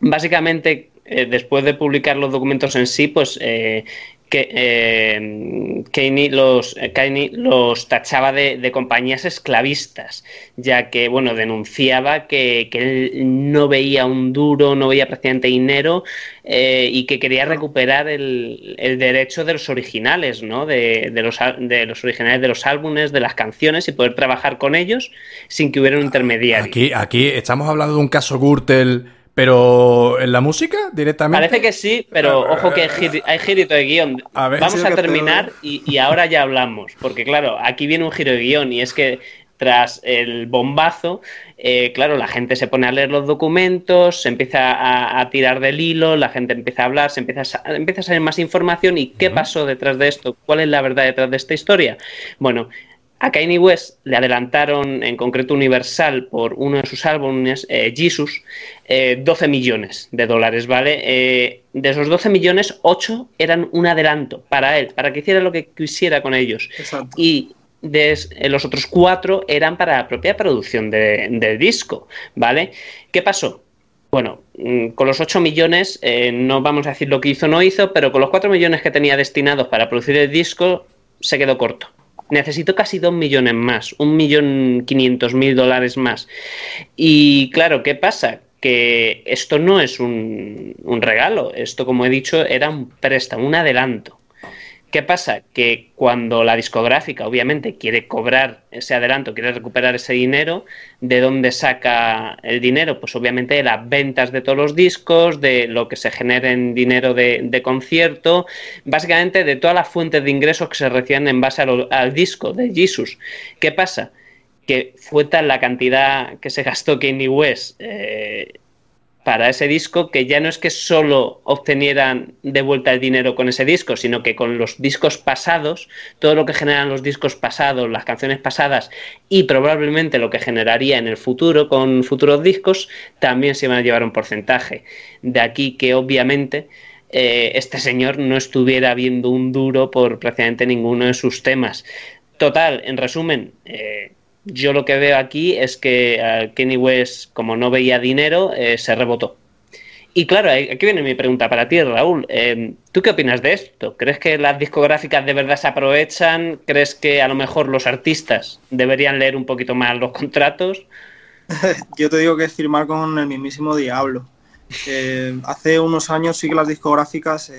Básicamente, eh, después de publicar los documentos en sí, pues eh, que eh, los, eh, los tachaba de, de compañías esclavistas, ya que bueno, denunciaba que, que él no veía un duro, no veía prácticamente dinero eh, y que quería recuperar el, el derecho de los originales, ¿no? De, de los, de los originales de los álbumes, de las canciones y poder trabajar con ellos sin que hubiera un intermediario. Aquí, aquí estamos hablando de un caso Gürtel, pero en la música directamente. Parece que sí, pero [laughs] ojo que hay, giri- hay girito de guion. A ver. Vamos a terminar y, y ahora ya hablamos, porque claro, aquí viene un giro de guion y es que tras el bombazo, eh, claro, la gente se pone a leer los documentos, se empieza a, a tirar del hilo, la gente empieza a hablar, se empieza a, empieza a salir más información y qué pasó detrás de esto, cuál es la verdad detrás de esta historia. Bueno, a Kanye West le adelantaron, en concreto Universal, por uno de sus álbumes, eh, Jesus, eh, 12 millones de dólares, ¿vale? Eh, de esos 12 millones, 8 eran un adelanto para él, para que hiciera lo que quisiera con ellos. Exacto. Y de eh, los otros 4 eran para la propia producción de- del disco, ¿vale? ¿Qué pasó? Bueno, mm, con los 8 millones, eh, no vamos a decir lo que hizo o no hizo, pero con los 4 millones que tenía destinados para producir el disco, se quedó corto. Necesito casi 2 millones más, 1.500.000 dólares más. Y claro, ¿qué pasa? Que esto no es un, un regalo, esto como he dicho era un préstamo, un adelanto. ¿Qué pasa? Que cuando la discográfica obviamente quiere cobrar ese adelanto, quiere recuperar ese dinero, ¿de dónde saca el dinero? Pues obviamente de las ventas de todos los discos, de lo que se genere en dinero de, concierto, básicamente de todas las fuentes de ingresos que se reciben en base al disco de Jesus. ¿Qué pasa? Que fue tal la cantidad que se gastó Kanye West eh, para ese disco que ya no es que solo obtenieran de vuelta el dinero con ese disco, sino que con los discos pasados, todo lo que generan los discos pasados, las canciones pasadas y probablemente lo que generaría en el futuro con futuros discos, también se iban a llevar un porcentaje. De aquí que obviamente eh, este señor no estuviera viendo un duro por prácticamente ninguno de sus temas. Total, en resumen, eh, yo lo que veo aquí es que eh, Kenny West, como no veía dinero, eh, se rebotó. Y claro, aquí viene mi pregunta para ti, Raúl. Eh, ¿Tú qué opinas de esto? ¿Crees que las discográficas de verdad se aprovechan? ¿Crees que a lo mejor los artistas deberían leer un poquito más los contratos? [laughs] Yo te digo que es firmar con el mismísimo diablo. Eh, hace unos años sí que las discográficas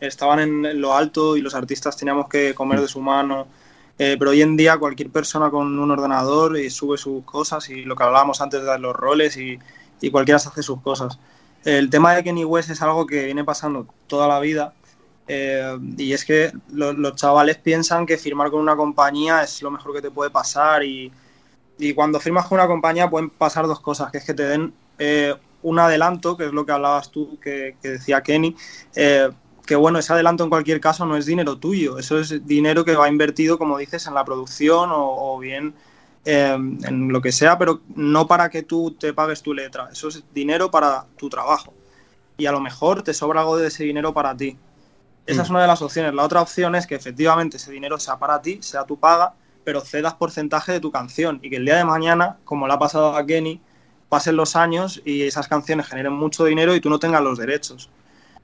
estaban en lo alto y los artistas teníamos que comer de su mano. Eh, pero hoy en día cualquier persona con un ordenador y sube sus cosas y lo que hablábamos antes de los roles y, y cualquiera se hace sus cosas. El tema de Kenny West es algo que viene pasando toda la vida eh, y es que lo- los chavales piensan que firmar con una compañía es lo mejor que te puede pasar y, y cuando firmas con una compañía pueden pasar dos cosas, que es que te den eh, un adelanto, que es lo que hablabas tú, que, que decía Kenny, eh, que bueno, ese adelanto en cualquier caso no es dinero tuyo, eso es dinero que va invertido, como dices, en la producción o, o bien eh, en lo que sea, pero no para que tú te pagues tu letra, eso es dinero para tu trabajo. Y a lo mejor te sobra algo de ese dinero para ti. Esa es una de las opciones. La otra opción es que efectivamente ese dinero sea para ti, sea tu paga, pero cedas porcentaje de tu canción y que el día de mañana, como le ha pasado a Kenny, pasen los años y esas canciones generen mucho dinero y tú no tengas los derechos.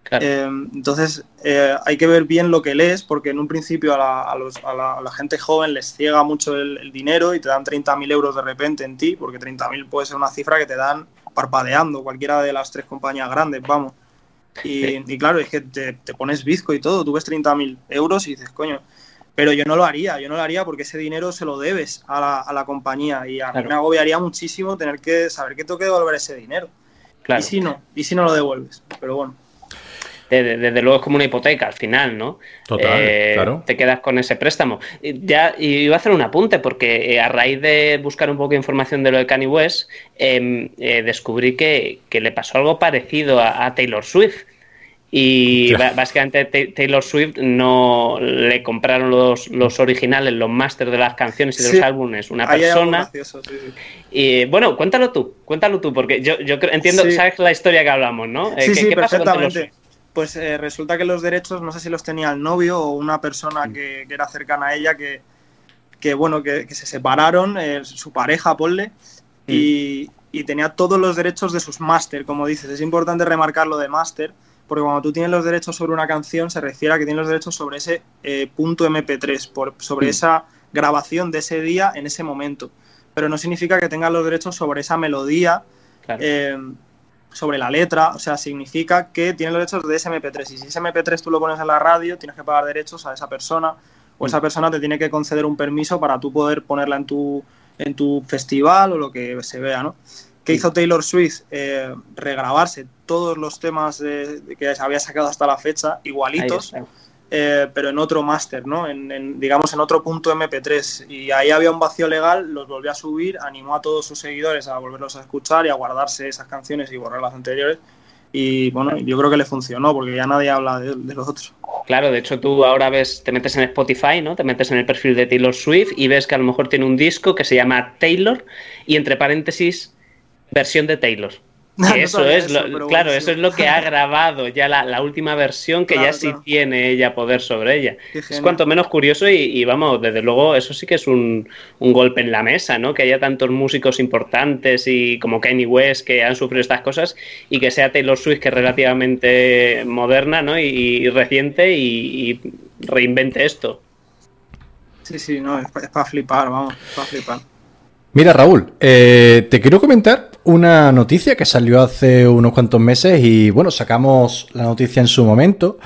Claro. Eh, entonces, eh, hay que ver bien lo que lees, porque en un principio a la, a los- a la- a la gente joven les ciega mucho el, el dinero y te dan 30.000 euros de repente en ti, porque 30.000 puede ser una cifra que te dan parpadeando cualquiera de las tres compañías grandes, vamos. Y, Sí. y claro, es que te, te pones bizco y todo, tú ves 30.000 euros y dices, coño, pero yo no lo haría, yo no lo haría porque ese dinero se lo debes a la, a la compañía y a Claro. mí me agobiaría muchísimo tener que saber que tengo que devolver ese dinero. Claro. Y si no, y si no lo devuelves, pero bueno. Desde, desde luego es como una hipoteca al final, ¿no? Total, Eh, claro. Te quedas con ese préstamo. Y Ya y iba a hacer un apunte porque eh, a raíz de buscar un poco de información de lo de Kanye West, eh, eh, descubrí que, que le pasó algo parecido a, a Taylor Swift. Y básicamente Ta- Taylor Swift no le compraron los, los originales, los másters de las canciones y de Sí. los álbumes una Ahí hay algo persona. gracioso, sí, sí. Y bueno, cuéntalo tú, cuéntalo tú, porque yo, yo creo- entiendo, Sí. sabes la historia que hablamos, ¿no? Eh, Sí, ¿qué- sí, qué pasó con Taylor. Swift? Pues eh, resulta que los derechos, no sé si los tenía el novio o una Mm. persona que, que era cercana a ella, que, que, bueno, que, que se separaron, eh, su pareja, ponle, Mm. y, y tenía todos los derechos de sus máster, como dices. Es importante remarcar lo de máster, porque cuando tú tienes los derechos sobre una canción, se refiere a que tienes los derechos sobre ese eh, punto MP3, por, sobre Mm. esa grabación de ese día en ese momento. Pero no significa que tengas los derechos sobre esa melodía Claro. Sobre la letra, o sea, significa que tiene los derechos de ese MP3. Y si ese MP3 tú lo pones en la radio, tienes que pagar derechos a esa persona, o esa persona te tiene que conceder un permiso para tú poder ponerla en tu, en tu festival o lo que se vea, ¿no? ¿Qué hizo Taylor Swift? Eh, regrabarse todos los temas de- de que se había sacado hasta la fecha, igualitos. Eh, pero en otro máster, ¿no? En, digamos en otro punto MP3. Y ahí había un vacío legal, los volvió a subir, animó a todos sus seguidores a volverlos a escuchar y a guardarse esas canciones y borrar las anteriores. Y bueno, yo creo que le funcionó, porque ya nadie habla de, de los otros. Claro, de hecho tú ahora ves, te metes en Spotify, ¿no? Te metes en el perfil de Taylor Swift y ves que a lo mejor tiene un disco que se llama Taylor y entre paréntesis versión de Taylor. [laughs] No eso es, eso, lo- claro, buenísimo. eso es lo que ha [laughs] grabado ya la, la última versión que Claro, ya sí claro. tiene ella poder sobre ella. Qué Es cuanto menos curioso y, y vamos, desde luego eso sí que es un, un golpe en la mesa, ¿no? Que haya tantos músicos importantes y como Kanye West que han sufrido estas cosas y que sea Taylor Swift que es relativamente moderna, ¿no? Y, y reciente y, y reinvente esto. Sí, sí, no, es, para flipar, vamos, es para flipar. Mira, Raúl, eh, te quiero comentar una noticia que salió hace unos cuantos meses y bueno, sacamos la noticia en su momento,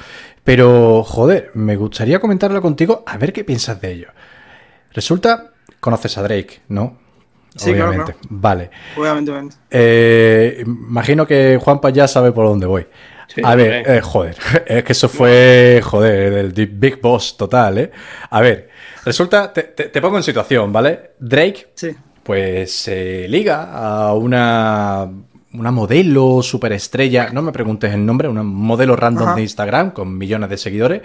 pero joder, me gustaría comentarla contigo a ver qué piensas de ello. Resulta, conoces a Drake, ¿no? Sí, claro, Obviamente. Vale. Obviamente, obviamente. Eh, imagino que Juanpa ya sabe por dónde voy. Sí, a ver, eh, joder, [laughs] es que eso fue, joder, el Big Boss total, ¿eh? A ver, resulta, te, te- te pongo en situación, ¿vale? Drake Sí, pues se liga a una, una modelo superestrella, no me preguntes el nombre, una modelo random Ajá. de Instagram con millones de seguidores.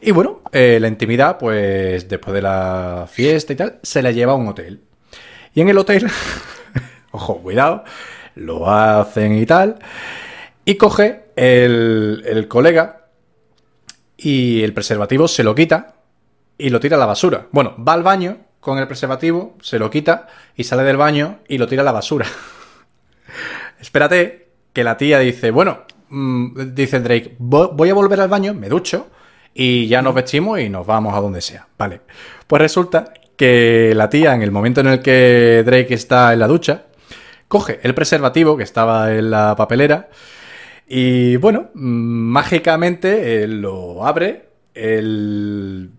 Y bueno, eh, la intimidad, pues después de la fiesta y tal, se la lleva a un hotel. Y en el hotel, [laughs] ojo, cuidado, lo hacen y tal. Y coge el, el colega y el preservativo se lo quita y lo tira a la basura. Bueno, va al baño con el preservativo, se lo quita y sale del baño y lo tira a la basura. [laughs] Espérate que la tía dice, bueno, mm, dice Drake, "Vo- voy a volver al baño, me ducho y ya nos vestimos y nos vamos a donde sea. Vale. Pues resulta que la tía, en el momento en el que Drake está en la ducha, coge el preservativo que estaba en la papelera y bueno, mm, mágicamente eh, lo abre, el...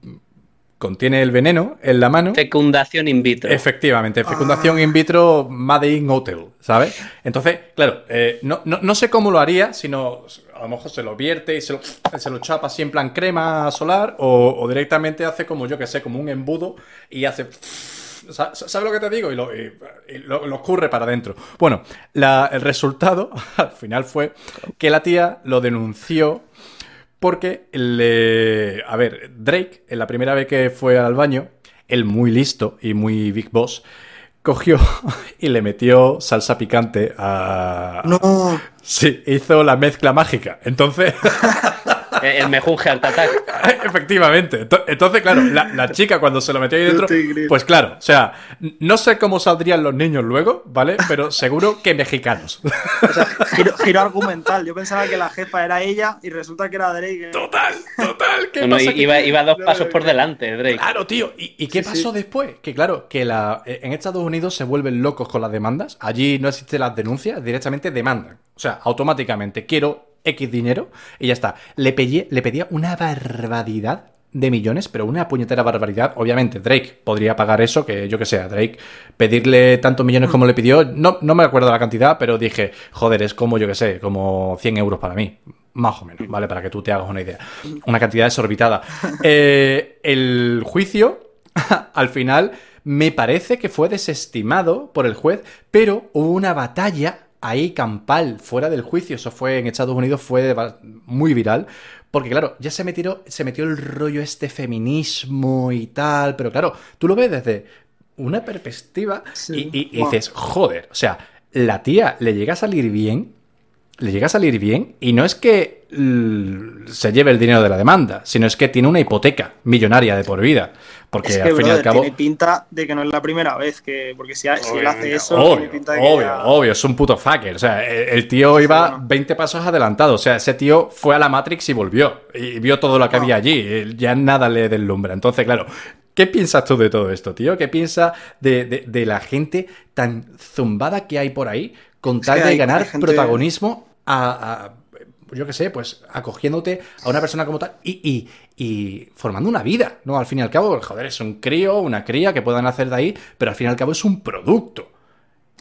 contiene el veneno en la mano. Fecundación in vitro. Efectivamente, fecundación in vitro Made in Hotel, ¿sabes? Entonces, claro, eh, no, no- no sé cómo lo haría, sino a lo mejor se lo vierte y se lo, se lo chapa así en plan crema solar o, o directamente hace como yo que sé, como un embudo y hace... Sa- ¿Sabes lo que te digo? Y lo, y- y lo- lo escurre para adentro. Bueno, la- el resultado [laughs] al final fue que la tía lo denunció porque le. A ver, Drake, en la primera vez que fue al baño, él muy listo y muy Big Boss, cogió [laughs] y le metió salsa picante a. no, Sí, hizo la mezcla mágica. Entonces. [laughs] [laughs] El mejunje Heart Attack. [laughs] Efectivamente. Ento- Entonces, claro, la, la chica cuando se lo metió ahí dentro, pues claro, o sea, no sé cómo saldrían los niños luego, ¿vale? Pero seguro que mexicanos. O sea, giro, giro argumental. Yo pensaba que la jefa era ella y resulta que era Drake. Total, total. ¿Qué No, pasa iba, iba dos pasos por delante, Drake. Claro, tío. ¿Y, y qué Sí, pasó sí. después? Que claro, que la, en Estados Unidos se vuelven locos con las demandas. Allí no existen las denuncias, directamente demandan. O sea, automáticamente quiero X dinero y ya está. Le pedí- le pedía una barbaridad de millones, pero una puñetera barbaridad. Obviamente, Drake podría pagar eso, que yo que sé, a Drake pedirle tantos millones como le pidió, no, no me acuerdo la cantidad, pero dije, joder, es como, yo que sé, como 100 euros para mí. Más o menos, ¿vale? Para que tú te hagas una idea. Una cantidad desorbitada. [laughs] Eh, el juicio, [laughs] al final, me parece que fue desestimado por el juez, pero hubo una batalla ahí campal fuera del juicio. Eso fue en Estados Unidos, fue muy viral. Porque claro, ya se metió, se metió el rollo este feminismo y tal. Pero claro, tú lo ves desde una perspectiva Sí. y, y- y Wow. dices, joder, o sea, la tía le llega a salir bien, le llega a salir bien y no es que se lleve el dinero de la demanda, sino es que tiene una hipoteca millonaria de por vida. Porque Es que, al fin y al cabo... tiene pinta de que no es la primera vez que. Porque si, si él hace eso, obvio, tiene pinta de que. obvio, ya- obvio, es un puto fucker. O sea, el, el tío iba bueno. 20 pasos adelantado. O sea, ese tío fue a la Matrix y volvió. Y vio todo lo que No. había allí. Él Ya nada le deslumbra. Entonces, claro, ¿qué piensas tú de todo esto, tío? ¿Qué piensas de, de- de la gente tan zumbada que hay por ahí con tal que de hay- ganar hay gente- protagonismo a, a- yo qué sé, pues acogiéndote a una persona como tal y, y- y formando una vida, ¿no? Al fin y al cabo, joder, es un crío, una cría que puedan hacer de ahí, pero al fin y al cabo es un producto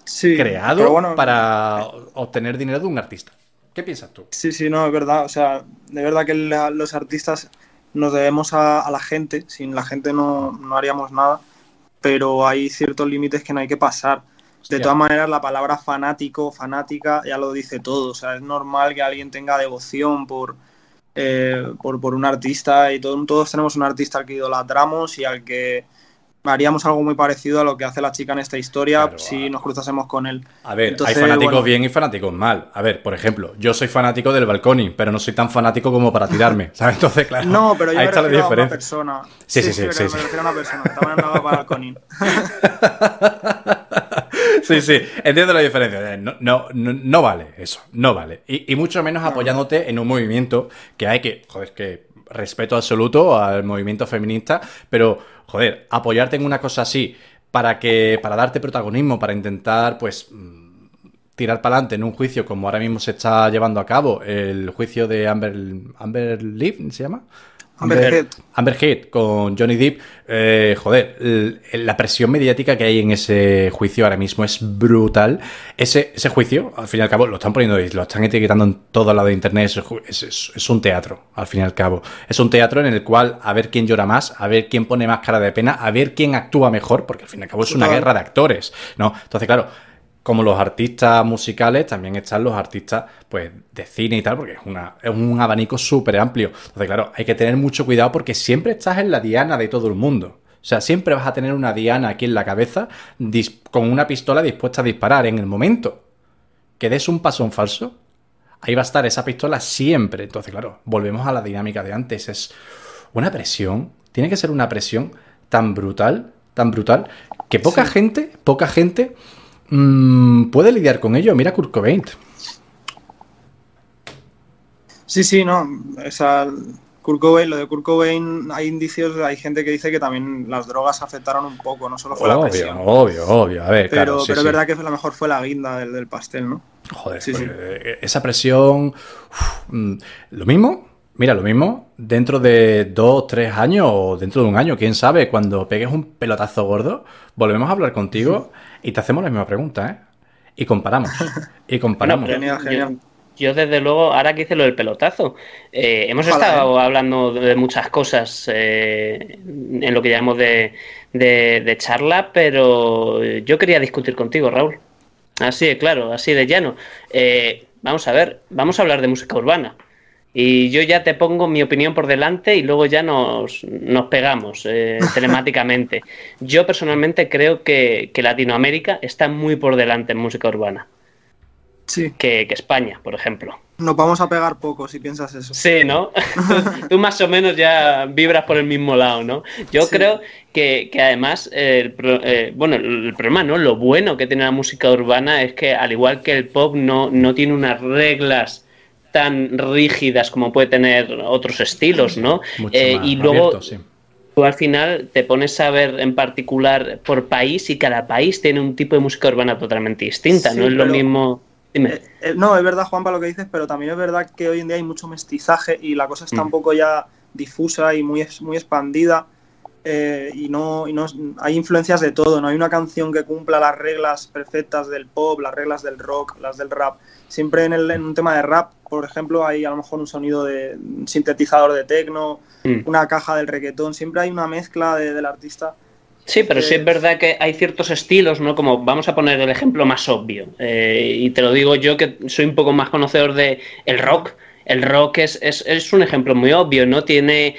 Sí, creado bueno, para obtener dinero de un artista. ¿Qué piensas tú? Sí, sí, no, es verdad. O sea, de verdad que la- los artistas nos debemos a, a la gente. Sin la gente no, no haríamos nada. Pero hay ciertos límites que no hay que pasar. De todas maneras, la palabra fanático, fanática, ya lo dice todo. O sea, es normal que alguien tenga devoción por, eh, por, por un artista y todo- todos tenemos un artista al que idolatramos y al que haríamos algo muy parecido a lo que hace la chica en esta historia Claro, si nos cruzásemos con él. A ver, Entonces, hay fanáticos bueno. bien y fanáticos mal. A ver, por ejemplo, yo soy fanático del balconi, pero no soy tan fanático como para tirarme, [laughs] ¿sabes? Entonces, claro, No, pero yo ahí me está la a una persona. Sí, sí, sí, sí, me refiero a una persona. Estaba hablando para el Conin. [laughs] [laughs] Sí, sí, entiendo la diferencia. Eh, No, no, no, no vale eso, no vale. Y, y mucho menos apoyándote en un movimiento que hay que, joder, que respeto absoluto al movimiento feminista, pero, joder, apoyarte en una cosa así para que, para darte protagonismo, para intentar, pues, mm, tirar para adelante en un juicio como ahora mismo se está llevando a cabo, el juicio de Amber, Amber Leaf, ¿se llama? Amber Heard. Amber Heard con Johnny Depp, eh, joder, la presión mediática que hay en ese juicio ahora mismo es brutal. Ese, ese juicio, al fin y al cabo, lo están poniendo y lo están etiquetando en todo lado de internet. Es, es- un teatro, al fin y al cabo. Es un teatro en el cual a ver quién llora más, a ver quién pone más cara de pena, a ver quién actúa mejor, porque al fin y al cabo es una guerra de actores, ¿no? Entonces, claro, como los artistas musicales, también están los artistas pues de cine y tal, porque es, una, es un abanico súper amplio. Entonces, claro, hay que tener mucho cuidado porque siempre estás en la diana de todo el mundo. O sea, siempre vas a tener una diana aquí en la cabeza con una pistola dispuesta a disparar en el momento que des un paso en falso. Ahí va a estar esa pistola siempre. Entonces, claro, volvemos a la dinámica de antes. Es una presión. Tiene que ser una presión tan brutal, tan brutal, que poca gente, poca gente mm, puede lidiar con ello. Mira Kurt Cobain. Sí, sí, no. O sea, Kurt Cobain, lo de Kurt Cobain, hay indicios, hay gente que dice que también las drogas afectaron un poco, no solo fue la Obvio, presión. obvio, obvio. A ver, Pero, claro, sí, pero sí. es verdad que a lo mejor fue la guinda del, del pastel, ¿no? Joder, Sí, pues, eh, esa presión. mm, lo mismo, mira, lo mismo, dentro de dos, tres años o dentro de un año, quién sabe, cuando pegues un pelotazo gordo, volvemos a hablar contigo y te hacemos la misma pregunta, ¿eh? Y comparamos. Y [laughs] comparamos. Genial, yo- genial. Yo, desde luego, ahora que hice lo del pelotazo, eh, hemos Ojalá, estado hablando de muchas cosas eh, en lo que llamamos de, de- de charla, pero yo quería discutir contigo, Raúl. Así de claro, así de llano. Eh, vamos a ver, vamos a hablar de música urbana. Y yo ya te pongo mi opinión por delante y luego ya nos, nos pegamos eh, [laughs] telemáticamente. Yo personalmente creo que, que Latinoamérica está muy por delante en música urbana. Sí, que, que España, por ejemplo. nos vamos a pegar poco si piensas eso. Sí, ¿no? [laughs] [laughs] Tú más o menos ya vibras por el mismo lado, ¿no? Yo Sí. creo que, que además, eh, el pro- eh, bueno, el problema, ¿no? Lo bueno que tiene la música urbana es que, al igual que el pop, no, no tiene unas reglas tan rígidas como puede tener otros estilos, ¿no? Mucho Eh, más y luego abierto, sí. tú al final te pones a ver en particular por país y cada país tiene un tipo de música urbana totalmente distinta, Sí, no es lo mismo... Dime. Eh, eh, no, es verdad, Juanpa, lo que dices, pero también es verdad que hoy en día hay mucho mestizaje y la cosa está Mm. un poco ya difusa y muy, muy expandida. Eh, y no, y no hay influencias de todo, no hay una canción que cumpla las reglas perfectas del pop, las reglas del rock, las del rap. Siempre en, el, en un tema de rap, por ejemplo, hay a lo mejor un sonido de un sintetizador de techno, Mm. una caja del reggaetón, siempre hay una mezcla de- del artista. Sí, pero sí Eh, es verdad que hay ciertos estilos, ¿no? Como vamos a poner el ejemplo más obvio. eh, y te lo digo yo que soy un poco más conocedor de el rock. El rock es, es, es un ejemplo muy obvio, ¿no? Tiene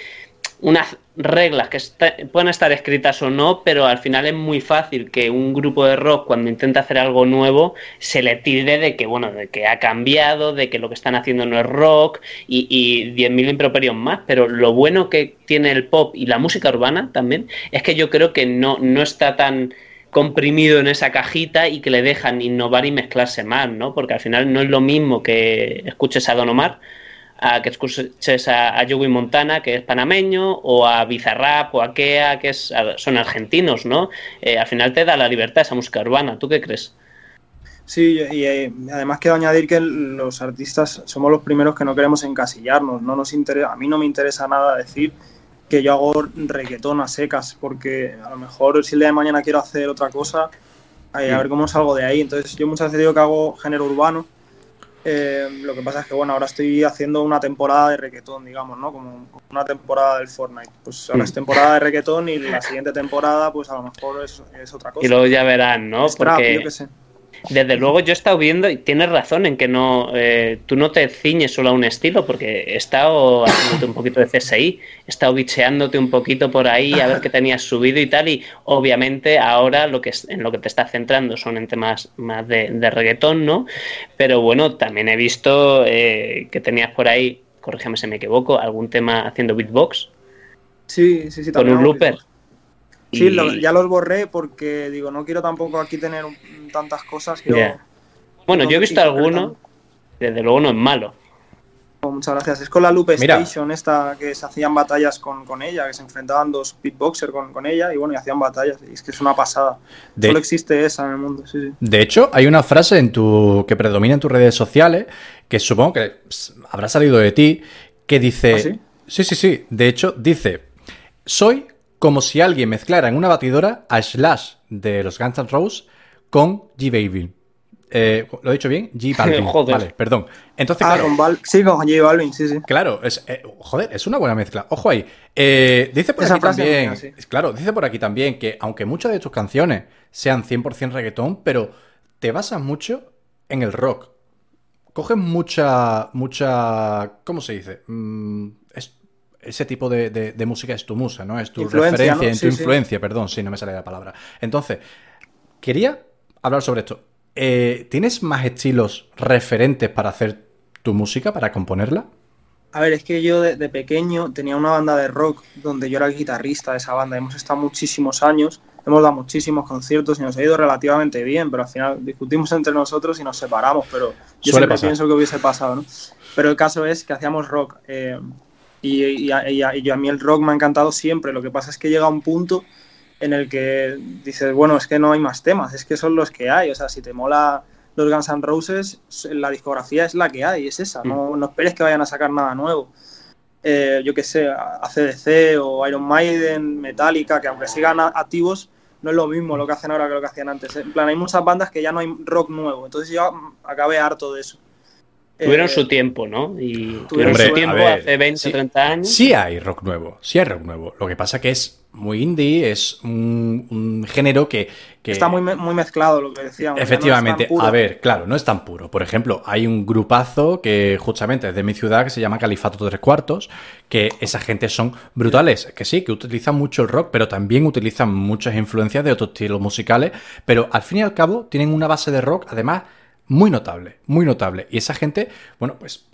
unas reglas que pueden estar escritas o no, pero al final es muy fácil que un grupo de rock cuando intenta hacer algo nuevo se le tire de que, bueno, de que ha cambiado, de que lo que están haciendo no es rock y, y 10.000 improperios más, pero lo bueno que tiene el pop y la música urbana también es que yo creo que no, no está tan comprimido en esa cajita y que le dejan innovar y mezclarse más, ¿no? Porque al final no es lo mismo que escuches a Don Omar a que escuches a, a Joey Montana, que es panameño, o a Bizarrap o a Kea, que es, son argentinos, ¿no? Eh, al final te da la libertad esa música urbana. ¿Tú qué crees? Sí, y eh, además quiero añadir que los artistas somos los primeros que no queremos encasillarnos. No nos interesa, a mí no me interesa nada decir que yo hago reggaetón a secas, porque a lo mejor si el día de mañana quiero hacer otra cosa, eh, a ver cómo salgo de ahí. Entonces yo muchas veces digo que hago género urbano. Eh, lo que pasa es que bueno, ahora estoy haciendo una temporada de reggaetón, digamos, ¿no? Como una temporada del Fortnite. Pues ahora Mm. es temporada de reggaetón y la siguiente temporada, pues a lo mejor es, es otra cosa. Y luego ya verán, ¿no? Es trap, Porque yo qué sé. Desde luego yo he estado viendo y tienes razón en que no eh, tú no te ciñes solo a un estilo porque he estado haciéndote un poquito de CSI, he estado bicheándote un poquito por ahí a ver qué tenías subido y tal y obviamente ahora lo que es, en lo que te estás centrando son en temas más de, de reggaetón, ¿no? Pero bueno, también he visto eh, que tenías por ahí, corrígeme si me equivoco, algún tema haciendo beatbox Sí, sí, sí. con un looper. beatbox. Sí, Y- lo- ya los borré porque digo, no quiero tampoco aquí tener un- tantas cosas. Ya. Bueno, no yo he visto alguno, tanto. desde luego no es malo. Muchas gracias. Es con la Loop Mira. Station, esta que se hacían batallas con, con ella, que se enfrentaban dos beatboxers con, con ella y bueno, y hacían batallas. Y es que es una pasada. De- Solo existe esa en el mundo, sí, sí. De hecho, hay una frase en tu que predomina en tus redes sociales que supongo que pss, habrá salido de ti que dice, ¿Ah, sí? sí, sí, sí. De hecho, dice, soy como si alguien mezclara en una batidora a Slash de los Guns N' Roses con G Balvin. Eh, ¿Lo he dicho bien? G Balvin. [laughs] Joder. Vale, perdón. Entonces, Ah, claro, con Val sí, con J Balvin, sí, sí. Claro, es, eh, joder, es una buena mezcla. Ojo ahí. Eh, dice por Esa aquí también. mía, sí. Claro, dice por aquí también que aunque muchas de tus canciones sean 100% reggaetón, pero te basas mucho en el rock. Coges mucha. mucha. ¿Cómo se dice? Mm, ese tipo de, de- de música es tu musa, ¿no? Es tu Influencia, referencia, ¿no? en tu sí. influencia, perdón, sí, no me sale la palabra. Entonces, quería hablar sobre esto. Eh, ¿Tienes más estilos referentes para hacer tu música, para componerla? A ver, es que yo de, de pequeño tenía una banda de rock donde yo era el guitarrista de esa banda. Hemos estado muchísimos años, hemos dado muchísimos conciertos y nos ha ido relativamente bien, pero al final discutimos entre nosotros y nos separamos, pero yo Suele siempre pasar. pienso que hubiese pasado, ¿no? Pero el caso es que hacíamos rock eh, y, y a, y a- y a mí el rock me ha encantado siempre. Lo que pasa es que llega un punto en el que dices, bueno, es que no hay más temas, es que son los que hay. O sea, si te mola los Guns N' Roses, la discografía es la que hay, es esa. No, no esperes que vayan a sacar nada nuevo. Eh, yo qué sé, ACDC o Iron Maiden, Metallica, que aunque sigan activos, no es lo mismo lo que hacen ahora que lo que hacían antes. En plan, hay muchas bandas que ya no hay rock nuevo. Entonces yo mm, acabé harto de eso. Tuvieron Eh, su tiempo, ¿no? Y Tuvieron Hombre, su tiempo ver, hace 20, sí- 30 años. Sí hay rock nuevo, sí hay rock nuevo. Lo que pasa que es muy indie, es un, un género que, que- Está muy, muy mezclado lo que decíamos. no Efectivamente, a ver, claro, no es tan puro. Por ejemplo, hay un grupazo que justamente es de mi ciudad que se llama Califato Tres Cuartos, que esa gente son brutales, que sí, que utilizan mucho el rock, pero también utilizan muchas influencias de otros estilos musicales, pero al fin y al cabo tienen una base de rock, además muy notable, muy notable. Y esa gente, bueno, pues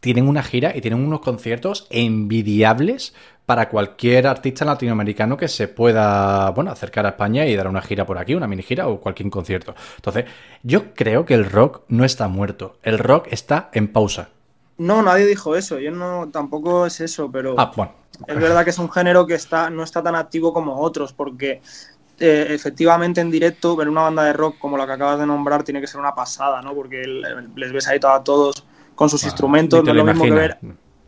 tienen una gira y tienen unos conciertos envidiables para cualquier artista latinoamericano que se pueda, bueno, acercar a España y dar una gira por aquí, una mini gira o cualquier concierto. Entonces, yo creo que el rock no está muerto, el rock está en pausa. No, nadie dijo eso. Yo no, tampoco es eso, pero Ah, bueno. es verdad que es un género que está, no está tan activo como otros, porque eh, efectivamente en directo ver una banda de rock como la que acabas de nombrar tiene que ser una pasada, ¿no? Porque el- les ves ahí a todos con sus instrumentos, Ah, no es lo lo mismo que ver.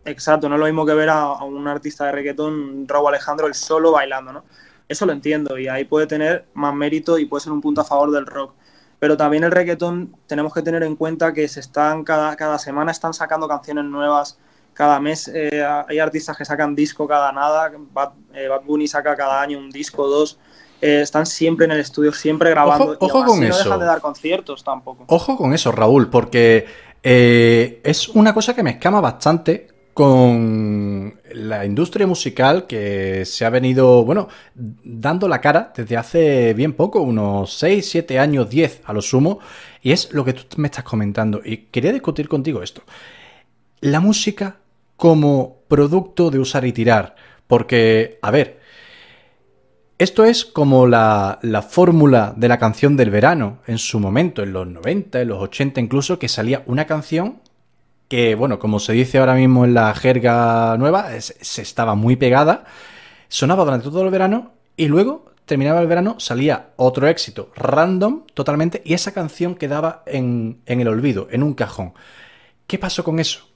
Exacto, no es lo mismo que ver a, a un artista de reggaetón, Raúl Alejandro, el solo bailando, ¿no? Eso lo entiendo y ahí puede tener más mérito y puede ser un punto a favor del rock. Pero también el reggaetón tenemos que tener en cuenta que se están cada, cada semana están sacando canciones nuevas, cada mes eh, hay artistas que sacan disco cada nada, Bad, eh, Bad Bunny saca cada año un disco, dos, eh, están siempre en el estudio, siempre grabando. Ojo- y ojo con así no eso. dejan de dar conciertos tampoco. Ojo con eso, Raúl, porque eh, es una cosa que me escama bastante con la industria musical que se ha venido, bueno, dando la cara desde hace bien poco, unos 6, 7 años, 10 a lo sumo, y es lo que tú me estás comentando. Y quería discutir contigo esto. La música como producto de usar y tirar, porque, a ver, esto es como la, la fórmula de la canción del verano en su momento, en los 90, en los 80 incluso, que salía una canción que, bueno, como se dice ahora mismo en la jerga nueva, se estaba muy pegada, sonaba durante todo el verano y luego terminaba el verano, salía otro éxito random totalmente y esa canción quedaba en, en el olvido, en un cajón. ¿Qué pasó con eso?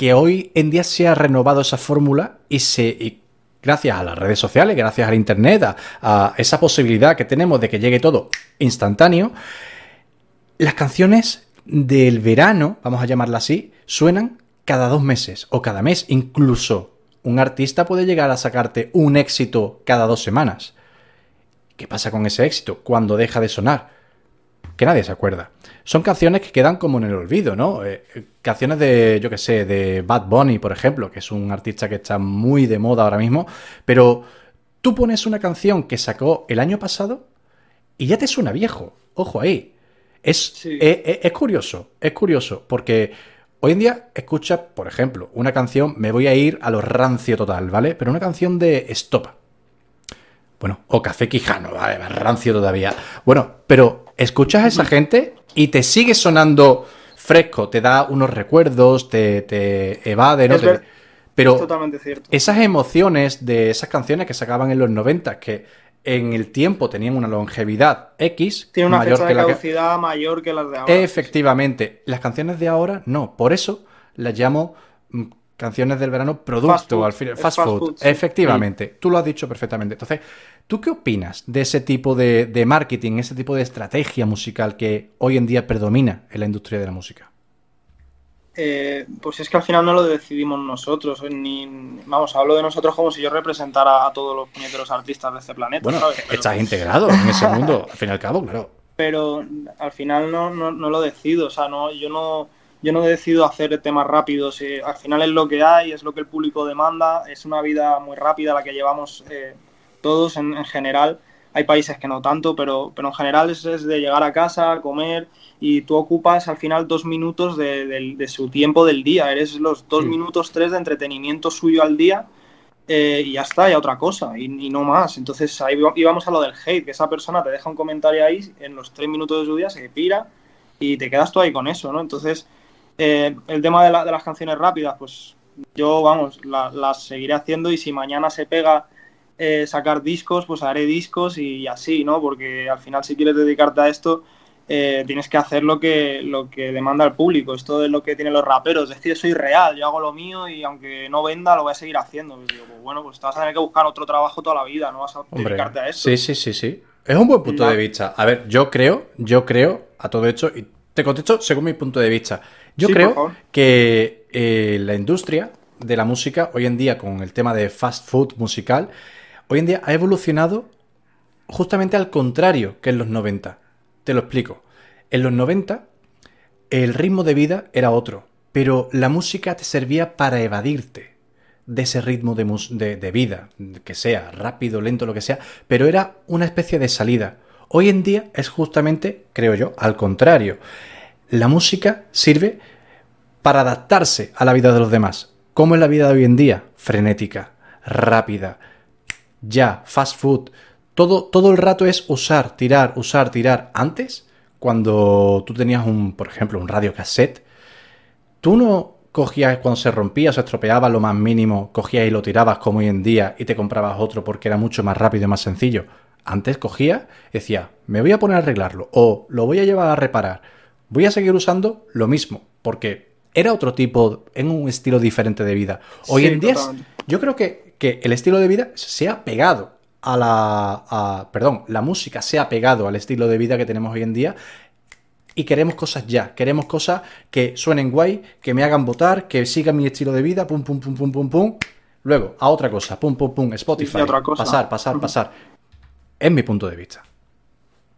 que hoy en día se ha renovado esa fórmula y se gracias a las redes sociales, gracias al internet, a, esa posibilidad que tenemos de que llegue todo instantáneo, las canciones del verano, vamos a llamarla así, suenan cada dos meses o cada mes. Incluso un artista puede llegar a sacarte un éxito cada dos semanas. ¿Qué pasa con ese éxito? Cuando deja de sonar que nadie se acuerda. Son canciones que quedan como en el olvido, ¿no? Eh, canciones de, yo qué sé, de Bad Bunny, por ejemplo, que es un artista que está muy de moda ahora mismo, pero tú pones una canción que sacó el año pasado y ya te suena viejo. Ojo ahí. Es, Sí. eh, eh, es curioso, es curioso, porque hoy en día escuchas, por ejemplo, una canción, me voy a ir a lo rancio total, ¿vale? Pero una canción de Estopa. Bueno, o Café Quijano, vale, más rancio todavía. Bueno, pero escuchas a esa gente y te sigue sonando fresco, te da unos recuerdos, te, te evade, ¿no? Te- pero Es totalmente cierto. esas emociones de esas canciones que sacaban en los 90, que en el tiempo tenían una longevidad X, Tiene una mayor fecha de que... caducidad mayor que las de ahora. Efectivamente, las canciones de ahora no, por eso las llamo mm, canciones del verano producto Fast food, al final, fast, fast food. food, sí. Efectivamente, tú lo has dicho perfectamente. Entonces, ¿tú qué opinas de ese tipo de, de marketing, ese tipo de estrategia musical que hoy en día predomina en la industria de la música? Eh, pues es que al final no lo decidimos nosotros, eh, ni vamos, hablo de nosotros como si yo representara a todos los puñeteros artistas de este planeta, Bueno, ¿sabes? Pero- estás integrado en ese mundo, al fin y al cabo, claro. [laughs] pero al final no, no, no lo decido, o sea, no, yo no yo no decido hacer temas rápidos, eh, al final es lo que hay, es lo que el público demanda, es una vida muy rápida la que llevamos eh, todos en, en general, hay países que no tanto, pero, pero en general es, es de llegar a casa, comer y tú ocupas al final dos minutos de, su tiempo del día, eres los dos minutos, tres de entretenimiento suyo al día eh, y ya está, y a otra cosa, y, y no más. Entonces ahí íbamos a lo del hate, que esa persona te deja un comentario ahí, en los tres minutos de su día se pira y te quedas tú ahí con eso, ¿no? Entonces, eh, el tema de, la- de las canciones rápidas, pues yo, vamos, la- las seguiré haciendo y si mañana se pega eh, sacar discos, pues haré discos y así, ¿no? Porque al final si quieres dedicarte a esto, eh, tienes que hacer lo que, lo que demanda el público. Esto es lo que tienen los raperos. Es yo soy real, yo hago lo mío y aunque no venda, lo voy a seguir haciendo. Digo, pues bueno, pues te vas a tener que buscar otro trabajo toda la vida, no vas a Hombre, dedicarte a esto. sí, sí, sí, sí. Es un buen punto de vista. A ver, yo creo, yo creo, a todo esto, y te contesto según mi punto de vista. Yo Sí, creo que eh, la industria de la música, hoy en día, con el tema de fast food musical, hoy en día ha evolucionado justamente al contrario que en los 90. Te lo explico. En los 90, el ritmo de vida era otro, pero la música te servía para evadirte de ese ritmo de, de- de vida, que sea rápido, lento, lo que sea, pero era una especie de salida. Hoy en día es justamente, creo yo, al contrario. La música sirve para adaptarse a la vida de los demás. ¿Cómo es la vida de hoy en día? Frenética, rápida, ya, fast food. Todo, todo el rato es usar, tirar, usar, tirar. Antes, cuando tú tenías un, por ejemplo, un radio cassette, tú no cogías cuando se rompía, se estropeaba lo más mínimo, cogías y lo tirabas como hoy en día y te comprabas otro porque era mucho más rápido y más sencillo. Antes cogía, decía, me voy a poner a arreglarlo o lo voy a llevar a reparar. Voy a seguir usando lo mismo porque era otro tipo, en un estilo diferente de vida. Hoy Sí, en día, es- yo creo que, que el estilo de vida se ha pegado a la. a- perdón, la música se ha pegado al estilo de vida que tenemos hoy en día y queremos cosas ya. Queremos cosas que suenen guay, que me hagan votar, que sigan mi estilo de vida, pum, pum, pum, pum, pum, pum. Luego, a otra cosa, pum, pum, pum, Spotify. Otra cosa. Pasar, pasar, pasar. Es mi punto de vista.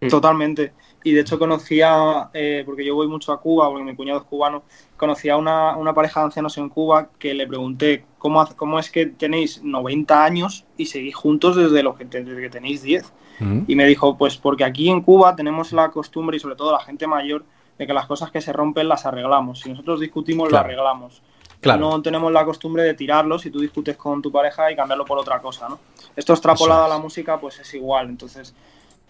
Totalmente. Y de hecho conocía, eh, porque yo voy mucho a Cuba, porque mi cuñado es cubano, conocía a una, una pareja de ancianos en Cuba que le pregunté, ¿cómo, cómo es que tenéis 90 años y seguís juntos desde, los que, desde que tenéis 10? Mm. Y me dijo, pues porque aquí en Cuba tenemos la costumbre, y sobre todo la gente mayor, de que las cosas que se rompen las arreglamos. Si nosotros discutimos, Claro. lo arreglamos. Claro. No tenemos la costumbre de tirarlo si tú discutes con tu pareja y cambiarlo por otra cosa, ¿no? Esto extrapolado a la música, pues es igual. Entonces,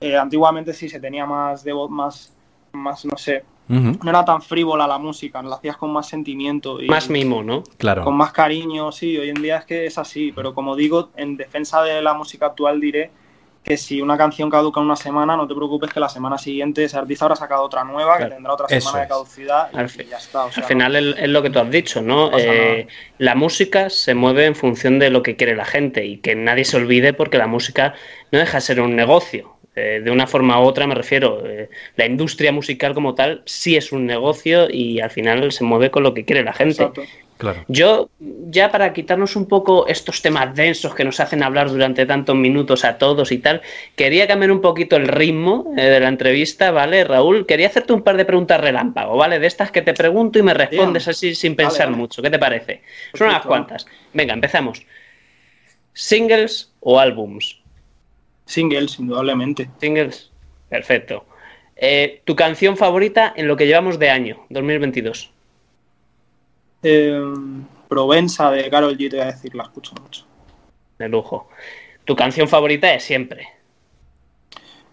eh, antiguamente sí se tenía más de más, más, no sé, no era tan frívola la música, la hacías con más sentimiento y Más mimo, ¿no? Claro. con más cariño, sí, hoy en día es que es así, pero como digo, en defensa de la música actual diré que si una canción caduca en una semana, no te preocupes que la semana siguiente ese artista habrá sacado otra nueva, Claro. que tendrá otra Eso semana de caducidad y, Al y fi- ya está. o sea, Al final es, es lo que tú has dicho, ¿no? Eh, la música se mueve en función de lo que quiere la gente y que nadie se olvide porque la música no deja de ser un negocio. Eh, de una forma u otra me refiero, eh, la industria musical como tal sí es un negocio y al final se mueve con lo que quiere la gente. exacto. Claro. Yo, ya para quitarnos un poco estos temas densos que nos hacen hablar durante tantos minutos a todos y tal, quería cambiar un poquito el ritmo eh, de la entrevista, ¿vale, Raúl? Quería hacerte un par de preguntas relámpago, ¿vale? De estas que te pregunto y me respondes Bien. así sin pensar vale. mucho. ¿Qué te parece? Son unas cuantas. Venga, empezamos. ¿Singles o álbums? Singles, indudablemente. Singles. Perfecto. Eh, ¿Tu canción favorita en lo que llevamos de año, 2022? Eh, Provenza de Carol G, te voy a decir, la escucho mucho. De lujo. ¿Tu canción favorita de siempre?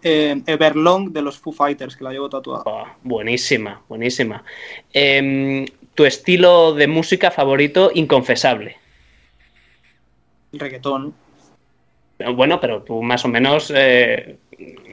Eh, Everlong de los Foo Fighters, que la llevo tatuada. Oh, buenísima, buenísima. Em, tu estilo de música favorito inconfesable. Reggaetón. Bueno, pero tú más o menos... eh,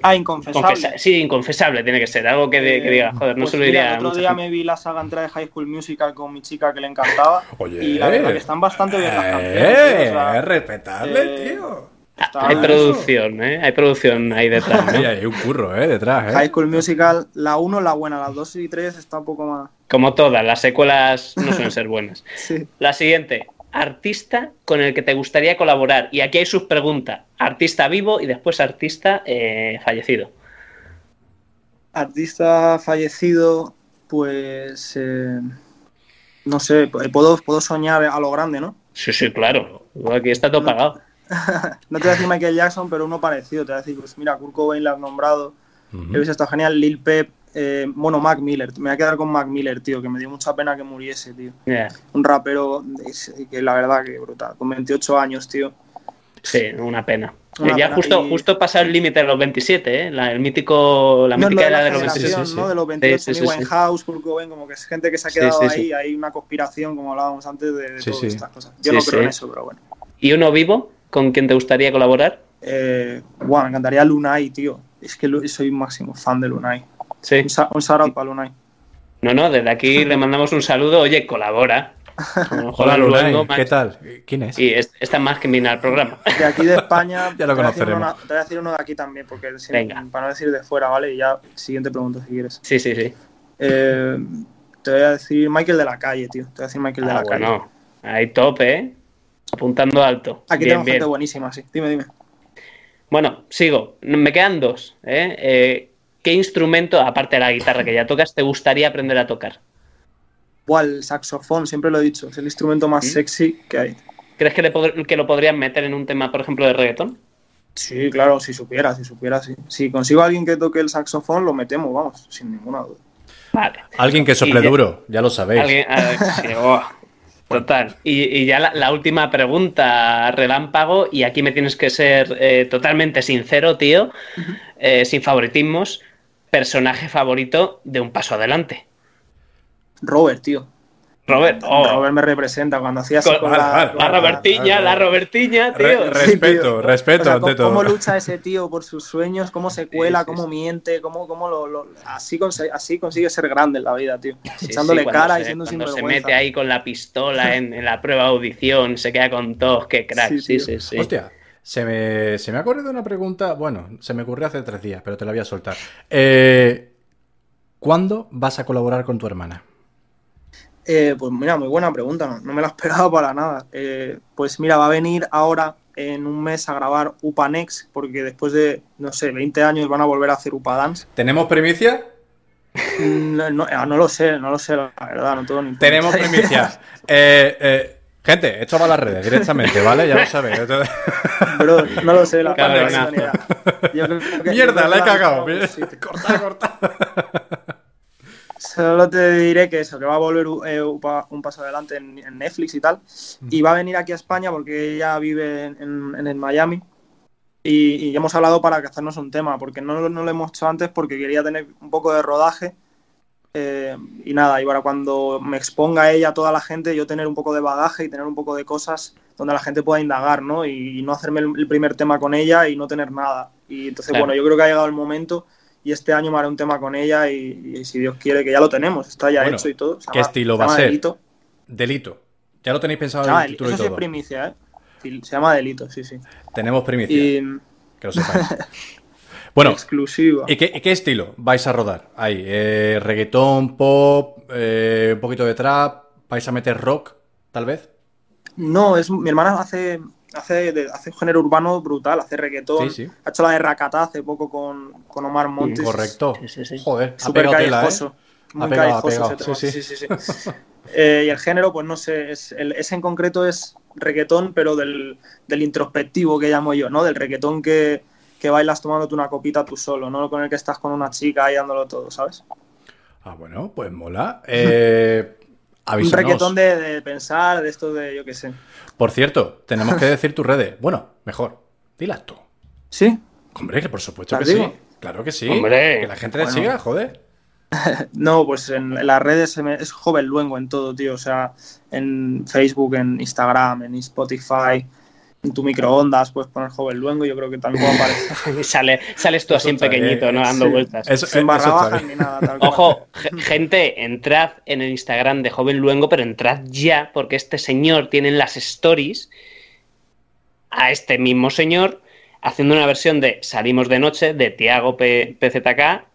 Ah, inconfesable. confesa- sí, inconfesable tiene que ser. Algo que, de- que diga, joder, no pues se lo diría El otro día gente. me vi la saga entera de High School Musical con mi chica que le encantaba. [laughs] Oye. y la verdad que están bastante bien las canciones. tío, o sea, Eh, respetable, eh, tío. está- Hay producción, ¿eh? Hay producción ahí detrás, [laughs] ¿no? Ay, hay un curro, ¿eh? Detrás, High ¿eh? School Musical, la 1 la buena, las 2 y 3 está un poco más. Como todas, las secuelas no suelen ser buenas. [laughs] Sí. La siguiente, artista con el que te gustaría colaborar. Y aquí hay sus preguntas. Artista vivo y después artista eh, fallecido. Artista fallecido, pues. eh, no sé, puedo, puedo soñar a lo grande, ¿no? Sí, sí, claro. Aquí está todo pagado. [laughs] No te voy a decir Michael Jackson, pero uno parecido. Te voy a decir, pues mira, Kurt Cobain la has nombrado. He visto está genial. Lil Pep, eh, bueno, Mac Miller. Me voy a quedar con Mac Miller, tío, que me dio mucha pena que muriese, tío. Un rapero que la verdad que brutal. Con 28 años, tío. Sí, una pena. Una ya pena. justo, Y- justo pasado el límite de los 27, ¿eh? La, el mítico, la No, mítica de era la de los generación, 27. sí, sí. ¿no? De los 28, Sí. Winehouse, Kurt Cobain, como que es gente que se ha Sí, quedado sí, ahí. Hay una conspiración, como hablábamos antes, de, de Sí, todas sí. estas cosas. Yo Sí, no creo sí. en eso, pero bueno. ¿Y uno vivo con quien te gustaría colaborar? Eh, guau, me encantaría Lunay, tío. Es que soy máximo fan de Lunay. Sí. Un, sa- un shout out para Lunay. No, no, desde aquí le [laughs] mandamos un saludo. Oye, colabora. [laughs] Hola, Lunay. ¿Qué tal? ¿Quién es? Y es- esta más que viene al programa. De aquí de España, [laughs] Ya lo te, voy a decir conoceremos. uno, te voy a decir uno de aquí también, porque Venga. para no decir de fuera, ¿vale? Y ya, siguiente pregunta si quieres. Sí, sí, sí. Eh, te voy a decir Michael de la calle, tío. Te voy a decir Michael de Ah, la calle. bueno. Ahí tope, ¿eh? Apuntando alto. Aquí bien, tengo bien. gente buenísima, sí. Dime, dime. Bueno, sigo. Me quedan dos. ¿eh? Eh, ¿Qué instrumento, aparte de la guitarra que ya tocas, te gustaría aprender a tocar? Buah, el saxofón, siempre lo he dicho. Es el instrumento más sexy que hay. ¿Crees que, le pod- que lo podrían meter en un tema, por ejemplo, de reggaetón? Sí, claro, si supiera, si supiera, sí. Si consigo a alguien que toque el saxofón, lo metemos, vamos, sin ninguna duda. Vale. Alguien que sople ya- duro, ya lo sabéis. Alguien- sí, [laughs] oh, total. Y, y ya la, la última pregunta, relámpago, y aquí me tienes que ser eh, totalmente sincero, tío, eh, sin favoritismos. Personaje favorito de un paso adelante. Robert, tío. Robert, oh, Robert me representa cuando hacía así Con- la, la. Robertiña, la Robertiña, tío. re- Sí, respeto, tío. respeto O sea, ante cómo, todo. cómo lucha ese tío por sus sueños, cómo se cuela, sí, cómo sí. miente, cómo, cómo lo, lo- así, consigue, así consigue ser grande en la vida, tío. Sí, Echándole cara se- y siendo cuando se mete ahí con la pistola en, en la prueba de audición, se queda con todos, qué crack. Sí, sí, sí. Hostia, se me, se me ha ocurrido una pregunta. Bueno, se me ocurrió hace tres días, pero te la voy a soltar. Eh, ¿Cuándo vas a colaborar con tu hermana? Eh, pues mira, muy buena pregunta, no, no me la [laughs] esperaba para nada. Eh, pues mira, va a venir ahora en un mes a grabar Upa Next, porque después de, no sé, 20 años van a volver a hacer Upa Dance. ¿Tenemos primicia? No, no- ah, no lo sé, no lo sé, la verdad, no tengo ni Tenemos primicia. [laughs] Eh, eh, gente, esto va a las redes directamente, ¿vale? Ya lo [laughs] sabéis. Bro, no lo sé, la no yo Mierda, la he cagado. Corta, corta. Solo te diré que eso, que va a volver eh, un paso adelante en, en Netflix y tal. Y va a venir aquí a España porque ella vive en, en- Miami. Y, y hemos hablado para que hacernos un tema, porque no, no lo hemos hecho antes porque quería tener un poco de rodaje. Eh, y nada, y para cuando me exponga a ella, a toda la gente, yo tener un poco de bagaje y tener un poco de cosas donde la gente pueda indagar, ¿no? Y, y no hacerme el, el primer tema con ella y no tener nada. Y entonces, Claro. bueno, yo creo que ha llegado el momento y este año me haré un tema con ella y, y si Dios quiere, que ya lo tenemos, está ya Bueno, hecho y todo. Se ¿qué llama- estilo va a llama ser? Delito. Delito. Ya lo tenéis pensado en llama el título y Eso sí es todo. primicia, ¿eh? Se llama Delito, sí, sí. Tenemos primicia, Y que lo sepáis. [laughs] Bueno, exclusiva. ¿y qué, estilo vais a rodar ahí? Eh, ¿Reggaetón, pop, eh, un poquito de trap? ¿Vais a meter rock, tal vez? No, es mi hermana hace hace, de- hace un género urbano brutal, hace reggaetón. Sí, sí. Ha hecho la de Rakata hace poco con, con Omar Montes. Correcto. Sí, sí, sí. Joder, Súper ¿eh? callejoso. Ha Muy pegado, ha callejoso pegado, ese sí, tema, sí. sí, sí, sí. [laughs] Eh, y el género, pues no sé, es, el- ese en concreto es reggaetón, pero del, del introspectivo que llamo yo, ¿no? Del reggaetón que, que bailas tomándote una copita tú solo, no con el que estás con una chica ahí dándolo todo, ¿sabes? Ah, bueno, pues mola. Eh, [laughs] Un reggaetón de, de pensar, de esto de, yo qué sé. Por cierto, tenemos que [laughs] decir tus redes. Bueno, mejor, dilas tú. ¿Sí? Hombre, que por supuesto que ¿Las sí. Claro que sí. Hombre. Que la gente te Bueno. siga, joder. [laughs] No, pues en, en las redes es joven luengo en todo, tío. O sea, en Facebook, en Instagram, en Spotify, en tu microondas puedes poner joven luengo. Yo creo que también puedo aparecer. Sale, sales tú así en pequeñito, ¿no? Dando sí. vueltas. Eso, Sin eh, barra ni nada. Tal cual. Ojo, ge- gente, entrad en el Instagram de Joven Luengo, pero entrad ya, porque este señor tiene en las stories a este mismo señor haciendo una versión de Salimos de Noche de Tiago P- PZK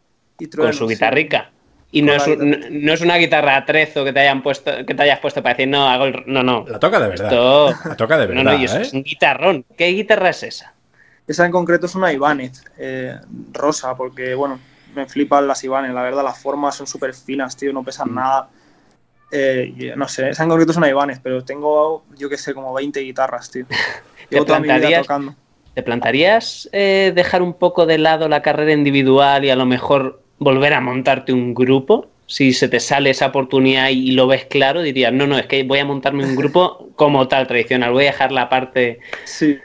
con su sí. guitarrica. Y no es, un- guitarra. no es una guitarra a trezo que te hayan puesto, que te hayas puesto para decir, no, hago el. No, no. La toca de verdad. Esto. [laughs] La toca de No, verdad, no, y eso ¿eh? es un guitarrón. ¿Qué guitarra es esa? Esa en concreto es una Ibanez eh, rosa, porque bueno, me flipan las Ibanez, la verdad, las formas son súper finas, tío, no Mm. pesan nada. Eh, no sé, esa en concreto es una Ibanez, pero tengo, yo que sé, como 20 guitarras, tío. [laughs] Llevo toda mi vida tocando. ¿Te plantarías eh, dejar un poco de lado la carrera individual y a lo mejor volver a montarte un grupo? Si se te sale esa oportunidad y lo ves claro, dirías, no, no, es que voy a montarme un grupo [laughs] como tal, tradicional, voy a dejar la parte... Sí.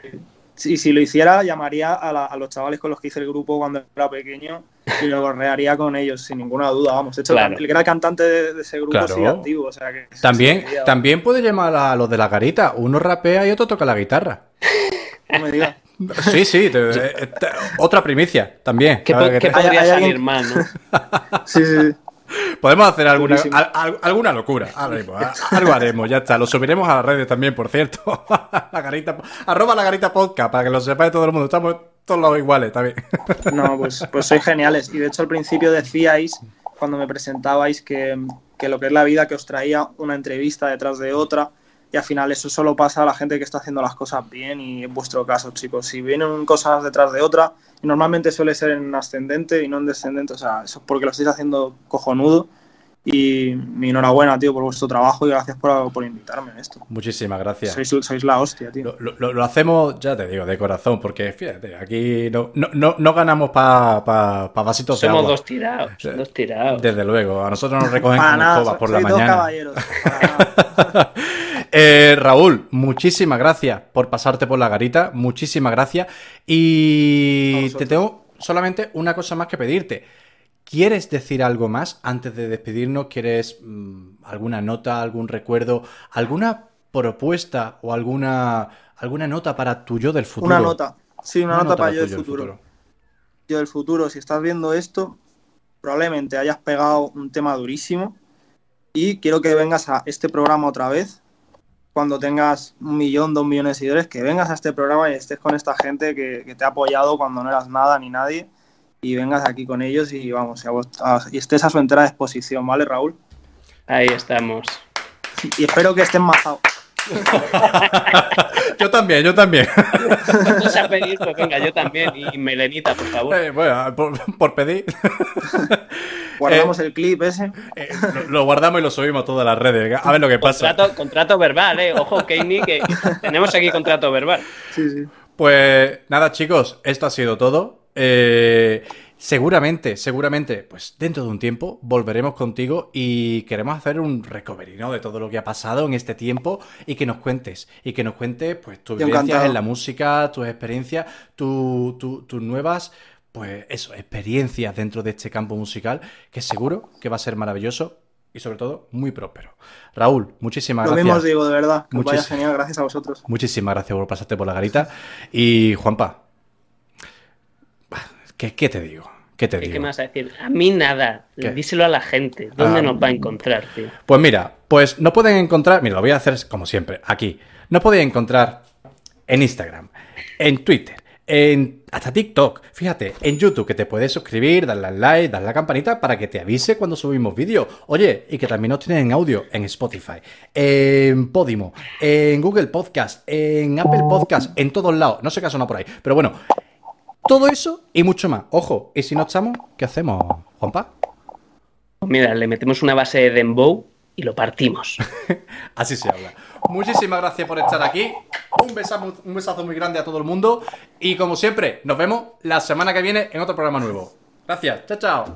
Sí, si lo hiciera, llamaría a, la- a los chavales con los que hice el grupo cuando era pequeño y lo correaría con ellos, sin ninguna duda, vamos. De hecho, Claro. el el cantante de, de ese grupo Claro. sigue activo, o sea que... También, sería- también puede llamar a los de la garita. Uno rapea y otro toca la guitarra. No me digas. Sí, sí. te- eh, te- otra primicia también. ¿Qué, po- podría Hay- hay salir mal, no? [laughs] Sí, sí. Podemos hacer alguna, Durísimo. al- al- alguna locura. Haremos, algo haremos, ya está. Lo subiremos a las redes también, por cierto. [laughs] la garita, arroba la garita podcast, para que lo sepa todo el mundo. Estamos todos los iguales, también. [laughs] No, pues, pues sois geniales. Y de hecho al principio decíais, cuando me presentabais, que, que lo que es la vida, que os traía una entrevista detrás de otra. Y al final eso solo pasa a la gente que está haciendo las cosas bien y en vuestro caso, chicos. Si vienen cosas detrás de otra, y normalmente suele ser en ascendente y no en descendente, o sea, eso es porque lo estáis haciendo cojonudo. Y mi enhorabuena, tío, por vuestro trabajo y gracias por, por invitarme a esto. Muchísimas gracias. Sois, sois la hostia, tío. Lo, lo- lo hacemos, ya te digo, de corazón, porque fíjate, aquí no, no, no, no ganamos para pa, pa vasitos de Somos agua. dos tirados, dos tirados. Desde luego, a nosotros nos recogen con nada, escobas por la mañana. caballeros. [laughs] Eh, Raúl, muchísimas gracias por pasarte por la garita, muchísimas gracias. Y te tengo solamente una cosa más que pedirte. ¿Quieres decir algo más antes de despedirnos? ¿Quieres mm, alguna nota, algún recuerdo, alguna propuesta o alguna, alguna nota para tu yo del futuro? Una nota. Sí, una, nota, para yo del tu futuro. Yo del futuro, si estás viendo esto, probablemente hayas pegado un tema durísimo y quiero que vengas a este programa otra vez. Cuando tengas un millón, dos millones de seguidores, que vengas a este programa y estés con esta gente que, que te ha apoyado cuando no eras nada ni nadie y vengas aquí con ellos y vamos, y, a vos- a- y estés a su entera disposición, ¿vale, Raúl? Ahí estamos. Y espero que estés majado. [laughs] Yo también, yo también. Pedir, pues venga, yo también. Y Melenita, por favor. Eh, bueno, por, por pedir. Guardamos el clip ese. Eh, lo, lo guardamos y lo subimos a todas las redes. A ver lo que pasa. Contrato, contrato verbal, eh. Ojo, Keini, que tenemos aquí contrato verbal. Sí, sí. Pues nada, chicos, esto ha sido todo. Eh, seguramente, seguramente, pues dentro de un tiempo volveremos contigo y queremos hacer un recovery, ¿no? De todo lo que ha pasado en este tiempo y que nos cuentes. Y que nos cuentes, pues, tus vivencias en la música, tus experiencias, tu- tu- tus nuevas, pues, eso, experiencias dentro de este campo musical, que seguro que va a ser maravilloso y sobre todo muy próspero. Raúl, muchísimas Lo gracias. mismo os digo, de verdad. Os vaya genial, gracias a vosotros. Muchísimas gracias por pasarte por la garita. Y Juanpa, ¿qué, qué te digo? ¿Qué te ¿Qué, digo? qué me vas a decir? A mí nada. ¿Qué? Díselo a la gente. ¿Dónde Ah. nos va a encontrar, tío? Pues mira, pues no pueden encontrar, mira, lo voy a hacer como siempre, aquí. No podéis encontrar en Instagram, en Twitter, en hasta TikTok, fíjate, en YouTube que te puedes suscribir, darle al like, darle a la campanita para que te avise cuando subimos vídeos. Oye, y que también nos tienen en audio en Spotify, en Podimo, en Google Podcast, en Apple Podcast, en todos lados. No sé qué ha sonado por ahí, pero bueno, todo eso y mucho más. Ojo, y si no estamos, ¿qué hacemos, Juanpa? Pues mira, le metemos una base de Dembow y lo partimos. [laughs] Así se habla. Muchísimas gracias por estar aquí. Un besazo, un besazo muy grande a todo el mundo. Y como siempre, nos vemos la semana que viene en otro programa nuevo. Gracias. Chao, chao.